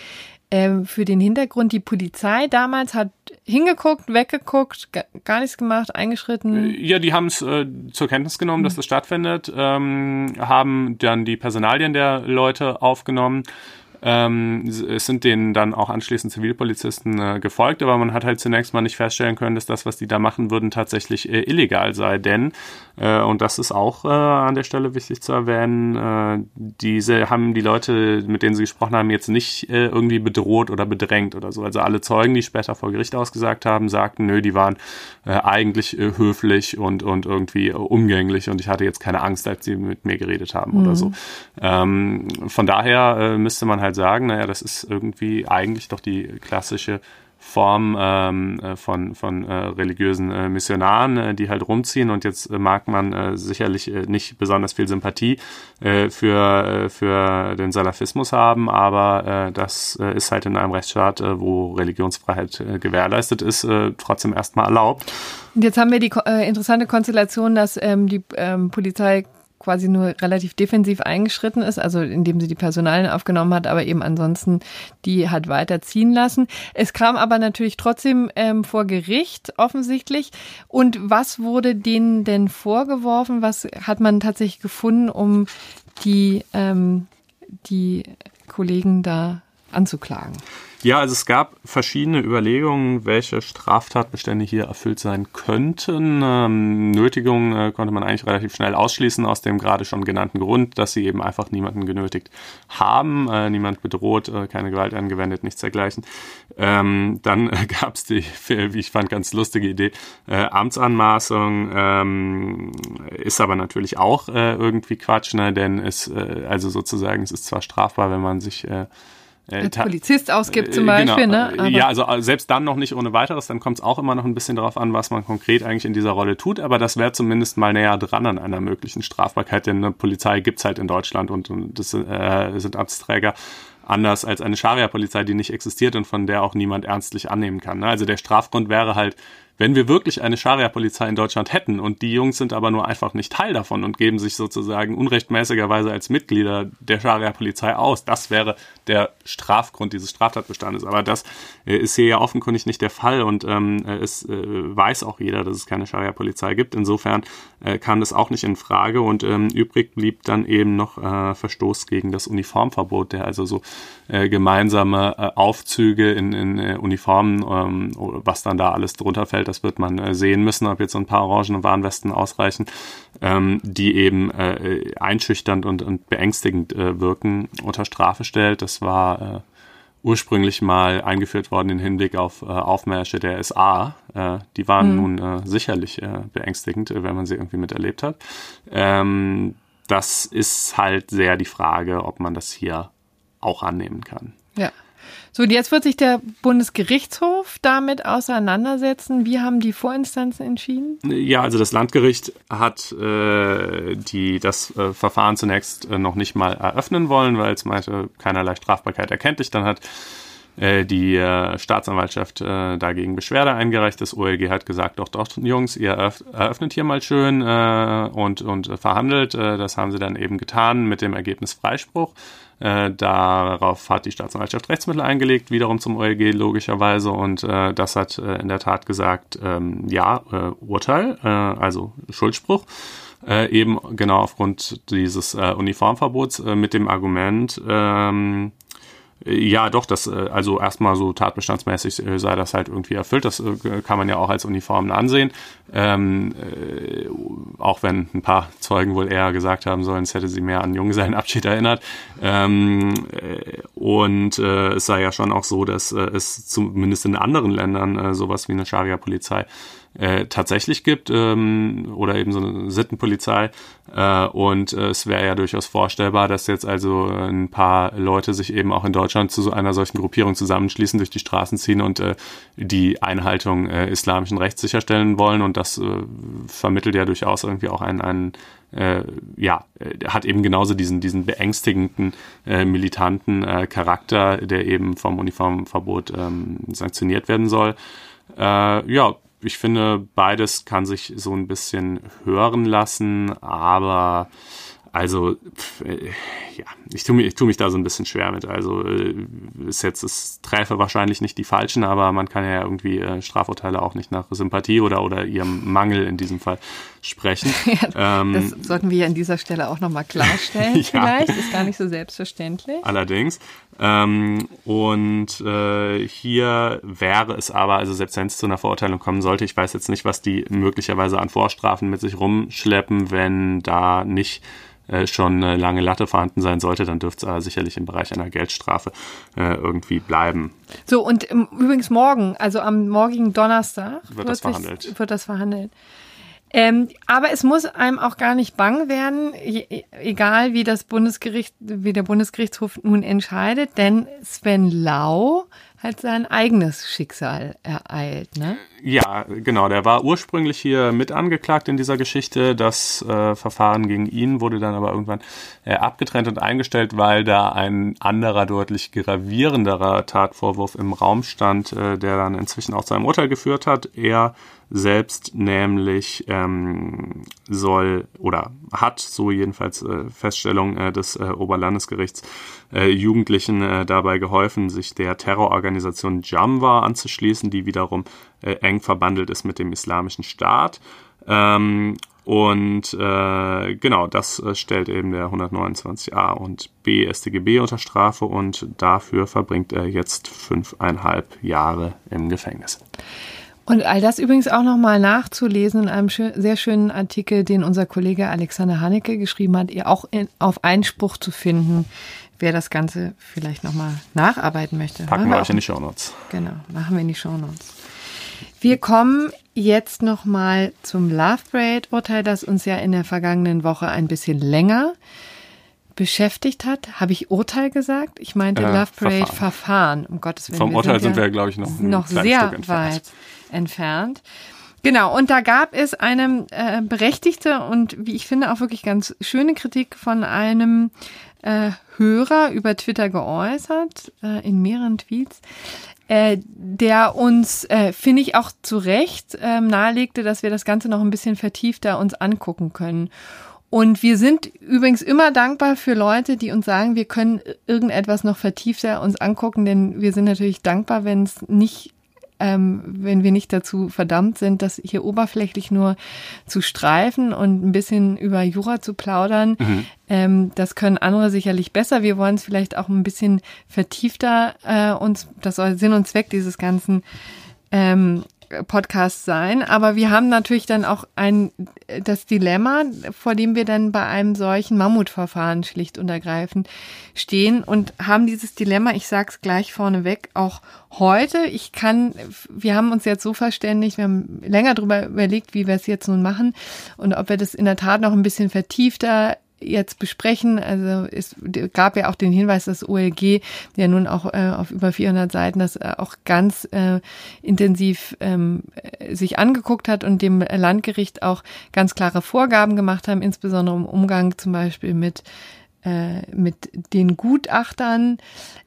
C: ähm, für den Hintergrund, die Polizei damals hat hingeguckt, weggeguckt, gar nichts gemacht, eingeschritten.
B: Äh, ja, die haben es äh, zur Kenntnis genommen, mhm. dass das stattfindet, ähm, haben dann die Personalien der Leute aufgenommen ähm, es sind denen dann auch anschließend Zivilpolizisten äh, gefolgt, aber man hat halt zunächst mal nicht feststellen können, dass das, was die da machen würden, tatsächlich äh, illegal sei. Denn, äh, und das ist auch äh, an der Stelle wichtig zu erwähnen, äh, diese haben die Leute, mit denen sie gesprochen haben, jetzt nicht äh, irgendwie bedroht oder bedrängt oder so. Also alle Zeugen, die später vor Gericht ausgesagt haben, sagten, nö, die waren eigentlich höflich und, und irgendwie umgänglich und ich hatte jetzt keine Angst, als sie mit mir geredet haben mhm. oder so. Ähm, von daher müsste man halt halt sagen, naja, das ist irgendwie eigentlich doch die klassische Form ähm, äh, von, von äh, religiösen äh, Missionaren, äh, die halt rumziehen und jetzt äh, mag man äh, sicherlich nicht besonders viel Sympathie für, für den Salafismus haben, aber das ist halt in einem Rechtsstaat, wo Religionsfreiheit äh, gewährleistet ist, trotzdem erstmal erlaubt.
C: Und jetzt haben wir die interessante Konstellation, dass ähm, die ähm, Polizei quasi nur relativ defensiv eingeschritten ist, also indem sie die Personalien aufgenommen hat, aber eben ansonsten die hat weiterziehen lassen. Es kam aber natürlich trotzdem ähm, vor Gericht offensichtlich. Und was wurde denen denn vorgeworfen? Was hat man tatsächlich gefunden, um die, ähm, die Kollegen da anzuklagen?
B: Ja, also es gab verschiedene Überlegungen, welche Straftatbestände hier erfüllt sein könnten. Ähm, Nötigung äh, konnte man eigentlich relativ schnell ausschließen aus dem gerade schon genannten Grund, dass sie eben einfach niemanden genötigt haben, äh, niemand bedroht, äh, keine Gewalt angewendet, nichts dergleichen. Ähm, dann *laughs* gab es die, wie ich fand, ganz lustige Idee, äh, Amtsanmaßung ähm, ist aber natürlich auch äh, irgendwie Quatsch, ne? denn es, äh, also sozusagen, es ist zwar strafbar, wenn man sich äh,
C: äh, Als Polizist ausgibt zum Beispiel, genau. ne?
B: Aber ja, also äh, selbst dann noch nicht ohne weiteres, dann kommt es auch immer noch ein bisschen darauf an, was man konkret eigentlich in dieser Rolle tut, aber das wäre zumindest mal näher dran an einer möglichen Strafbarkeit, denn eine Polizei gibt's halt in Deutschland und, und das äh, sind Amtsträger anders als eine Scharia-Polizei, die nicht existiert und von der auch niemand ernstlich annehmen kann. Ne? Also der Strafgrund wäre halt wenn wir wirklich eine Scharia-Polizei in Deutschland hätten und die Jungs sind aber nur einfach nicht Teil davon und geben sich sozusagen unrechtmäßigerweise als Mitglieder der Scharia-Polizei aus, das wäre der Strafgrund dieses Straftatbestandes. Aber das äh, ist hier ja offenkundig nicht der Fall und ähm, es äh, weiß auch jeder, dass es keine Scharia-Polizei gibt. Insofern äh, kam das auch nicht in Frage und ähm, übrig blieb dann eben noch äh, Verstoß gegen das Uniformverbot, der also so äh, gemeinsame äh, Aufzüge in, in Uniformen, ähm, was dann da alles drunter fällt, das wird man äh, sehen müssen, ob jetzt so ein paar orangene Warnwesten ausreichen, ähm, die eben äh, einschüchternd und, und beängstigend äh, wirken, unter Strafe stellt. Das war äh, ursprünglich mal eingeführt worden im Hinblick auf äh, Aufmärsche der SA. Äh, die waren mhm. nun äh, sicherlich äh, beängstigend, äh, wenn man sie irgendwie miterlebt hat. Ähm, das ist halt sehr die Frage, ob man das hier auch annehmen kann.
C: Ja. So, jetzt wird sich der Bundesgerichtshof damit auseinandersetzen. Wie haben die Vorinstanzen entschieden?
B: Ja, also das Landgericht hat äh, die, das äh, Verfahren zunächst äh, noch nicht mal eröffnen wollen, weil es meinte, keinerlei Strafbarkeit erkenntlich. Dann hat äh, die äh, Staatsanwaltschaft äh, dagegen Beschwerde eingereicht. Das OLG hat gesagt, doch, doch, Jungs, ihr eröffnet hier mal schön und, und verhandelt. Das haben sie dann eben getan mit dem Ergebnis Freispruch. Äh, darauf hat die Staatsanwaltschaft Rechtsmittel eingelegt, wiederum zum OLG logischerweise. Und äh, das hat äh, in der Tat gesagt, ähm, ja, äh, Urteil, äh, also Schuldspruch. Äh, eben genau aufgrund dieses Uniformverbots mit dem Argument, ähm, ja, doch, das, äh, also erstmal so tatbestandsmäßig äh, sei das halt irgendwie erfüllt. Das äh, kann man ja auch als Uniformen ansehen. Ähm, äh, auch wenn ein paar Zeugen wohl eher gesagt haben sollen, es hätte sie mehr an Junggesellenabschied erinnert. Ähm, äh, und äh, es sei ja schon auch so, dass äh, es zumindest in anderen Ländern äh, sowas wie eine Scharia-Polizei äh, tatsächlich gibt ähm, oder eben so eine Sittenpolizei. Äh, und äh, es wäre ja durchaus vorstellbar, dass jetzt also ein paar Leute sich eben auch in Deutschland zu so einer solchen Gruppierung zusammenschließen, durch die Straßen ziehen und äh, die Einhaltung äh, islamischen Rechts sicherstellen wollen. Und das äh, vermittelt ja durchaus irgendwie auch einen, einen äh, ja, hat eben genauso diesen, diesen beängstigenden, äh, militanten äh, Charakter, der eben vom Uniformverbot ähm, sanktioniert werden soll. Äh, ja, ich finde, beides kann sich so ein bisschen hören lassen, aber also, äh, ja, ich tue mich, ich mich da so ein bisschen schwer mit. Also, äh, ist jetzt, es treffe wahrscheinlich nicht die Falschen, aber man kann ja irgendwie äh, Strafurteile auch nicht nach Sympathie oder, oder ihrem Mangel in diesem Fall sprechen. *laughs*
C: ja, ähm, das sollten wir an dieser Stelle auch nochmal klarstellen, *laughs* ja. vielleicht. Ist gar nicht so selbstverständlich.
B: Allerdings. Ähm, und äh, hier wäre es aber, also selbst wenn es zu einer Verurteilung kommen sollte, ich weiß jetzt nicht, was die möglicherweise an Vorstrafen mit sich rumschleppen, wenn da nicht äh, schon eine lange Latte vorhanden sein sollte, dann dürfte es äh, sicherlich im Bereich einer Geldstrafe äh, irgendwie bleiben.
C: So, und ähm, übrigens morgen, also am morgigen Donnerstag,
B: wird, wird das verhandelt.
C: Wird das verhandelt. Ähm, aber es muss einem auch gar nicht bang werden, egal wie das Bundesgericht, wie der Bundesgerichtshof nun entscheidet, denn Sven Lau hat sein eigenes Schicksal ereilt, ne?
B: Ja, genau. Der war ursprünglich hier mit angeklagt in dieser Geschichte. Das äh, Verfahren gegen ihn wurde dann aber irgendwann äh, abgetrennt und eingestellt, weil da ein anderer, deutlich gravierenderer Tatvorwurf im Raum stand, äh, der dann inzwischen auch zu einem Urteil geführt hat. Er selbst nämlich ähm, soll oder hat, so jedenfalls äh, Feststellung äh, des äh, Oberlandesgerichts, äh, Jugendlichen äh, dabei geholfen, sich der Terrororganisation Jamwa anzuschließen, die wiederum äh, eng verbandelt ist mit dem Islamischen Staat. Ähm, und äh, genau, das äh, stellt eben der 129a und b StGB unter Strafe und dafür verbringt er jetzt fünfeinhalb Jahre im Gefängnis.
C: Und all das übrigens auch nochmal nachzulesen in einem schön, sehr schönen Artikel, den unser Kollege Alexander Haneke geschrieben hat, ihr auch in, auf Einspruch zu finden, wer das Ganze vielleicht nochmal nacharbeiten möchte.
B: Packen wir euch in die Shownotes.
C: Genau, machen wir in die Shownotes. Wir kommen jetzt nochmal zum Love Parade-Urteil, das uns ja in der vergangenen Woche ein bisschen länger beschäftigt hat. Habe ich Urteil gesagt? Ich meinte äh, Love Parade Verfahren. Verfahren. Um Gottes Willen.
B: Vom Urteil sind, wir, glaube ich, noch,
C: noch sehr weit entfernt. Genau, und da gab es eine äh, berechtigte und wie ich finde auch wirklich ganz schöne Kritik von einem äh, Hörer über Twitter geäußert, äh, in mehreren Tweets. äh, der uns, äh, finde ich, auch zu Recht äh, nahelegte, dass wir das Ganze noch ein bisschen vertiefter uns angucken können. Und wir sind übrigens immer dankbar für Leute, die uns sagen, wir können irgendetwas noch vertiefter uns angucken, denn wir sind natürlich dankbar, wenn es nicht ähm, wenn wir nicht dazu verdammt sind, das hier oberflächlich nur zu streifen und ein bisschen über Jura zu plaudern. Mhm. Ähm, das können andere sicherlich besser. Wir wollen es vielleicht auch ein bisschen vertiefter äh, uns, das soll Sinn und Zweck dieses ganzen ähm, Podcast sein. Aber wir haben natürlich dann auch ein, das Dilemma, vor dem wir dann bei einem solchen Mammutverfahren schlicht und ergreifend stehen und haben dieses Dilemma, ich sag's gleich vorneweg, auch heute. Ich kann, wir haben uns jetzt so verständigt, wir haben länger darüber überlegt, wie wir es jetzt nun machen und ob wir das in der Tat noch ein bisschen vertiefter jetzt besprechen. Also es gab ja auch den Hinweis, dass OLG ja nun auch äh, auf über 400 Seiten das äh, auch ganz äh, intensiv ähm, sich angeguckt hat und dem Landgericht auch ganz klare Vorgaben gemacht haben, insbesondere im Umgang zum Beispiel mit äh, mit den Gutachtern.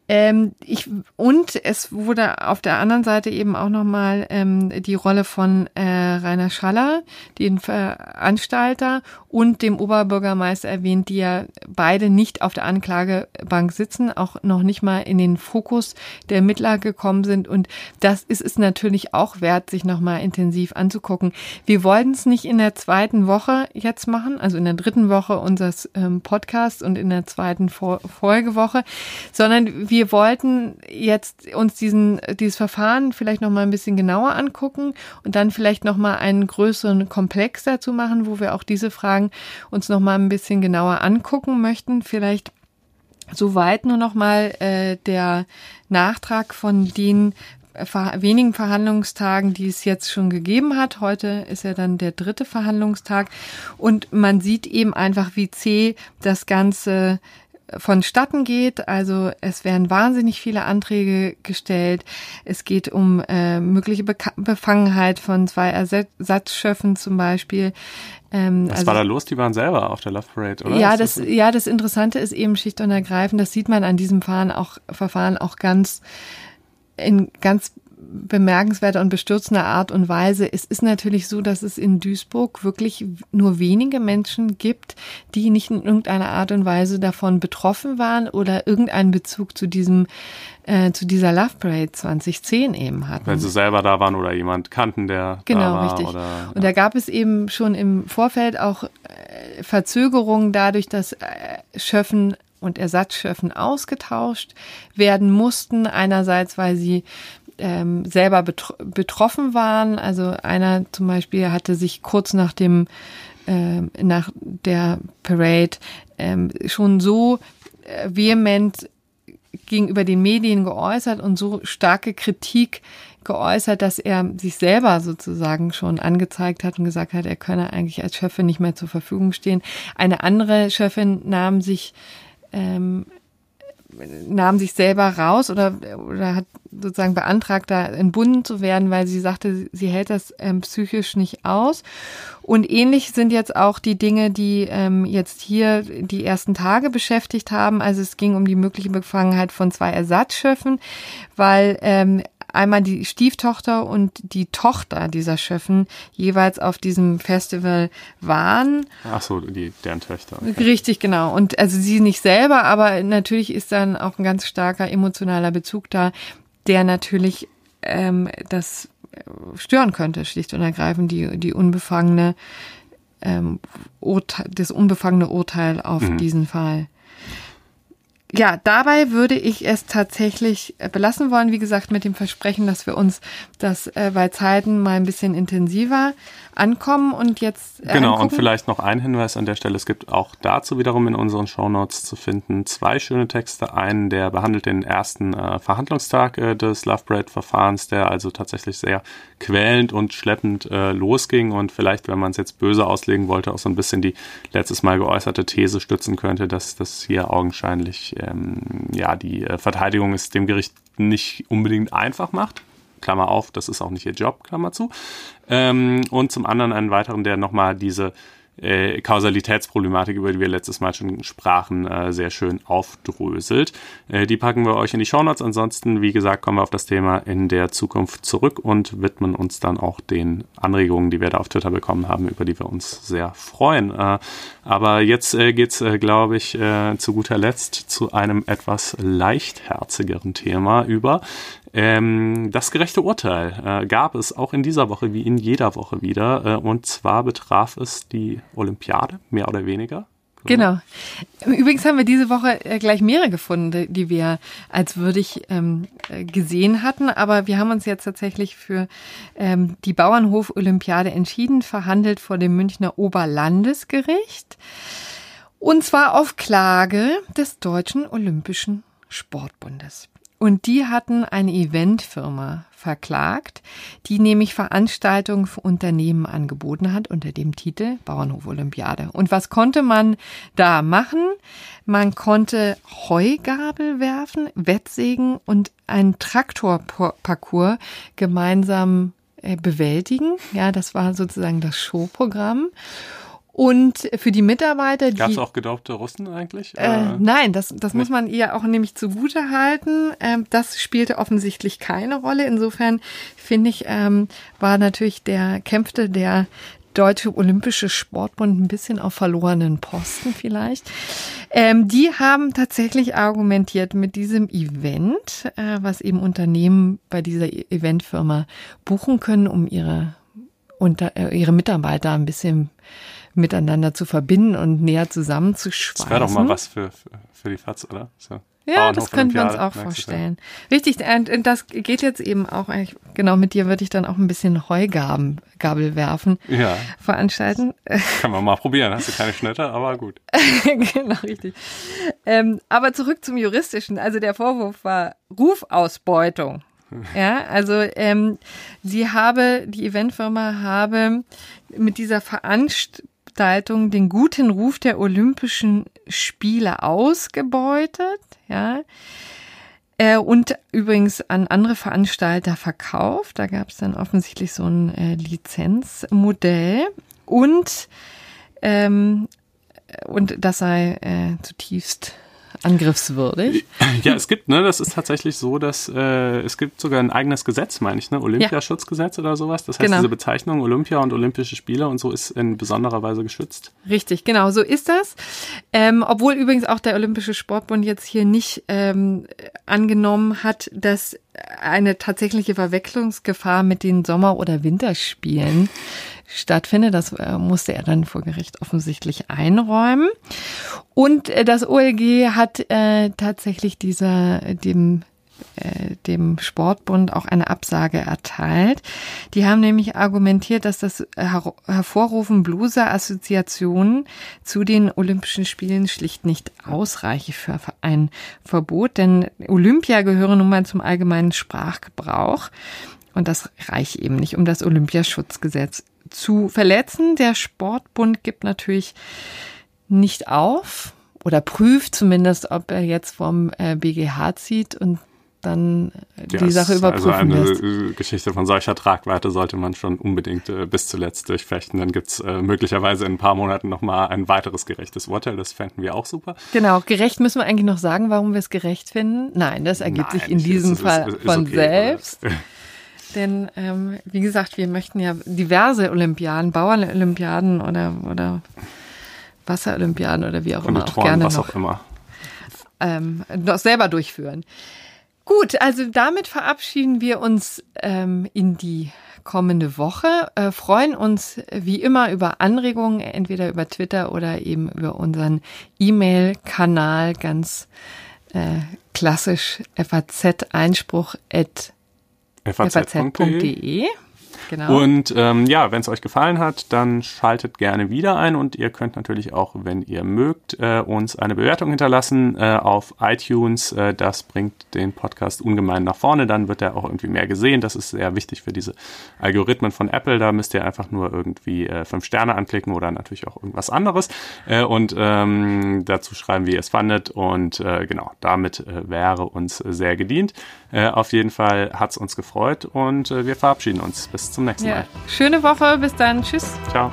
C: Ähm, ich, und es wurde auf der anderen Seite eben auch nochmal ähm, die Rolle von äh, Rainer Schaller, den Veranstalter, und dem Oberbürgermeister erwähnt, die ja beide nicht auf der Anklagebank sitzen, auch noch nicht mal in den Fokus der Ermittler gekommen sind. Und das ist es natürlich auch wert, sich nochmal intensiv anzugucken. Wir wollten es nicht in der zweiten Woche jetzt machen, also in der dritten Woche unseres ähm, Podcasts und in der zweiten Folgewoche, sondern wir wir wollten jetzt uns diesen, dieses Verfahren vielleicht noch mal ein bisschen genauer angucken und dann vielleicht noch mal einen größeren Komplex dazu machen, wo wir auch diese Fragen uns noch mal ein bisschen genauer angucken möchten. Vielleicht Soweit nur noch mal äh, der Nachtrag von den wenigen Verhandlungstagen, die es jetzt schon gegeben hat. Heute ist ja dann der dritte Verhandlungstag und man sieht eben einfach, wie zäh das Ganze vonstatten geht. Also es werden wahnsinnig viele Anträge gestellt. Es geht um äh, mögliche Be Befangenheit von zwei Ersatzschöffen zum Beispiel.
B: Ähm, Was also, war da los? Die waren selber auf der Love Parade, oder?
C: Ja, das, das ja, das Interessante ist eben schlicht und ergreifend, das sieht man an diesem Verfahren auch, Verfahren auch ganz in ganz bemerkenswerter und bestürzender Art und Weise. Es ist natürlich so, dass es in Duisburg wirklich nur wenige Menschen gibt, die nicht in irgendeiner Art und Weise davon betroffen waren oder irgendeinen Bezug zu diesem äh, zu dieser Love Parade 2010 eben hatten.
B: Wenn sie selber da waren oder jemand kannten, der
C: genau,
B: da war.
C: richtig. Oder, und da gab es eben schon im Vorfeld auch äh, Verzögerungen dadurch, dass äh, Schöffen und Ersatzschöffen ausgetauscht werden mussten. Einerseits, weil sie ähm, selber betro betroffen waren. Also einer zum Beispiel hatte sich kurz nach dem äh, nach der Parade ähm, schon so äh, vehement gegenüber den Medien geäußert und so starke Kritik geäußert, dass er sich selber sozusagen schon angezeigt hat und gesagt hat, er könne eigentlich als Chefin nicht mehr zur Verfügung stehen. Eine andere Chefin nahm sich ähm, nahm sich selber raus oder, oder hat sozusagen beantragt, da entbunden zu werden, weil sie sagte, sie hält das ähm, psychisch nicht aus. Und ähnlich sind jetzt auch die Dinge, die ähm, jetzt hier die ersten Tage beschäftigt haben. Also es ging um die mögliche Befangenheit von zwei Ersatzschiffen, weil ähm, einmal die Stieftochter und die Tochter dieser Schöffen jeweils auf diesem Festival waren.
B: Ach so, die, deren Töchter.
C: Okay. Richtig, genau. Und also sie nicht selber, aber natürlich ist dann auch ein ganz starker emotionaler Bezug da, der natürlich ähm, das stören könnte, schlicht und ergreifend, die, die unbefangene, ähm, Urteil, das unbefangene Urteil auf mhm. diesen Fall. Ja, dabei würde ich es tatsächlich äh, belassen wollen. Wie gesagt, mit dem Versprechen, dass wir uns das äh, bei Zeiten mal ein bisschen intensiver ankommen und jetzt.
B: Äh, genau, angucken. und vielleicht noch ein Hinweis an der Stelle. Es gibt auch dazu wiederum in unseren Shownotes zu finden zwei schöne Texte. Einen, der behandelt den ersten äh, Verhandlungstag äh, des Lovebread-Verfahrens, der also tatsächlich sehr quälend und schleppend äh, losging und vielleicht, wenn man es jetzt böse auslegen wollte, auch so ein bisschen die letztes Mal geäußerte These stützen könnte, dass das hier augenscheinlich ähm, ja die äh, Verteidigung es dem Gericht nicht unbedingt einfach macht. Klammer auf, das ist auch nicht ihr Job, Klammer zu. Ähm, und zum anderen einen weiteren, der nochmal diese äh, Kausalitätsproblematik, über die wir letztes Mal schon sprachen, äh, sehr schön aufdröselt. Äh, die packen wir euch in die Shownotes. Ansonsten, wie gesagt, kommen wir auf das Thema in der Zukunft zurück und widmen uns dann auch den Anregungen, die wir da auf Twitter bekommen haben, über die wir uns sehr freuen. Äh, aber jetzt äh, geht's, äh, glaube ich, zu guter Letzt zu einem etwas leichtherzigeren Thema über. Ähm, das gerechte Urteil äh, gab es auch in dieser Woche wie in jeder Woche wieder. Äh, und zwar betraf es die Olympiade, mehr oder weniger.
C: Genau. Übrigens haben wir diese Woche äh, gleich mehrere gefunden, die wir als würdig ähm, äh, gesehen hatten. Aber wir haben uns jetzt tatsächlich für ähm, die Bauernhof-Olympiade entschieden, verhandelt vor dem Münchner Oberlandesgericht. Und zwar auf Klage des Deutschen Olympischen Sportbundes. Und die hatten eine Eventfirma verklagt, die nämlich Veranstaltungen für Unternehmen angeboten hat unter dem Titel Bauernhof Olympiade. Und was konnte man da machen? Man konnte Heugabel werfen, Wettsägen und einen Traktorparcours gemeinsam äh, bewältigen. Ja, das war sozusagen das Showprogramm. Und für die Mitarbeiter, die.
B: Gab es auch gedaubte Russen eigentlich?
C: Äh, nein, das, das muss man ihr auch nämlich zugute halten. Ähm, das spielte offensichtlich keine Rolle. Insofern finde ich, ähm, war natürlich der, kämpfte der Deutsche Olympische Sportbund ein bisschen auf verlorenen Posten vielleicht. Ähm, die haben tatsächlich argumentiert mit diesem Event, äh, was eben Unternehmen bei dieser e-, Eventfirma buchen können, um ihre, unter, äh, ihre Mitarbeiter ein bisschen miteinander zu verbinden und näher zusammenzuschweißen. Das
B: wäre doch mal was für, für, für die FATS, oder? So.
C: Ja, das könnten wir uns auch vorstellen. Richtig, und das geht jetzt eben auch, genau mit dir würde ich dann auch ein bisschen Heugabel werfen,
B: ja.
C: veranstalten.
B: Kann man mal probieren, hast du keine Schnitte, aber gut. *laughs*
C: genau, richtig. Ähm, aber zurück zum Juristischen. Also der Vorwurf war Rufausbeutung. *laughs* Ja, also ähm, sie habe, die Eventfirma habe mit dieser Veranstaltung Veranstaltung den guten Ruf der Olympischen Spiele ausgebeutet, ja. Äh, und übrigens an andere Veranstalter verkauft. Da gab es dann offensichtlich so ein äh, Lizenzmodell. Und, ähm, und das sei äh, zutiefst angriffswürdig.
B: Ja, es gibt, ne, das ist tatsächlich so, dass äh, es gibt sogar ein eigenes Gesetz, meine ich, ne, Olympiaschutzgesetz ja. oder sowas. Das heißt, genau. diese Bezeichnung Olympia und Olympische Spiele und so ist in besonderer Weise geschützt.
C: Richtig, genau, so ist das. Ähm, obwohl übrigens auch der Olympische Sportbund jetzt hier nicht ähm, angenommen hat, dass eine tatsächliche Verwechslungsgefahr mit den Sommer- oder Winterspielen stattfindet. Das äh, musste er dann vor Gericht offensichtlich einräumen. Und äh, das OLG hat äh, tatsächlich dieser dem äh, dem Sportbund auch eine Absage erteilt. Die haben nämlich argumentiert, dass das Her Hervorrufen blueser Assoziationen zu den Olympischen Spielen schlicht nicht ausreiche für ein Verbot, denn Olympia gehöre nun mal zum allgemeinen Sprachgebrauch. Und das reicht eben nicht, um das Olympiaschutzgesetz zu verletzen. Der Sportbund gibt natürlich nicht auf oder prüft zumindest, ob er jetzt vom äh, BGH zieht und dann die ja, Sache überprüfen also eine
B: lässt. Geschichte von solcher Tragweite sollte man schon unbedingt äh, bis zuletzt durchfechten. Dann gibt's äh, möglicherweise in ein paar Monaten nochmal ein weiteres gerechtes Urteil. Das fänden wir auch super.
C: Genau, gerecht müssen wir eigentlich noch sagen, warum wir es gerecht finden. Nein, das ergibt Nein, sich in diesem ist, Fall ist, ist, von okay, selbst. *laughs* Denn ähm, wie gesagt, wir möchten ja diverse Olympiaden, Bauernolympiaden oder, oder Wasserolympiaden oder wie auch immer auch gerne was noch, auch immer. Ähm, noch selber durchführen. Gut, also damit verabschieden wir uns ähm, in die kommende Woche. Äh, freuen uns wie immer über Anregungen, entweder über Twitter oder eben über unseren E-Mail-Kanal ganz äh, klassisch faz-einspruch at faz.de.
B: Genau. Und ähm, ja, wenn es euch gefallen hat, dann schaltet gerne wieder ein und ihr könnt natürlich auch, wenn ihr mögt, äh, uns eine Bewertung hinterlassen äh, auf iTunes. Äh, das bringt den Podcast ungemein nach vorne. Dann wird er auch irgendwie mehr gesehen. Das ist sehr wichtig für diese Algorithmen von Apple. Da müsst ihr einfach nur irgendwie äh, fünf Sterne anklicken oder natürlich auch irgendwas anderes äh, und ähm, dazu schreiben, wie ihr es fandet. Und äh, genau, damit äh, wäre uns sehr gedient. Äh, auf jeden Fall hat es uns gefreut und äh, wir verabschieden uns. Bis zum nächsten Mal.
C: Schöne Woche, bis dann. Tschüss.
B: Ciao.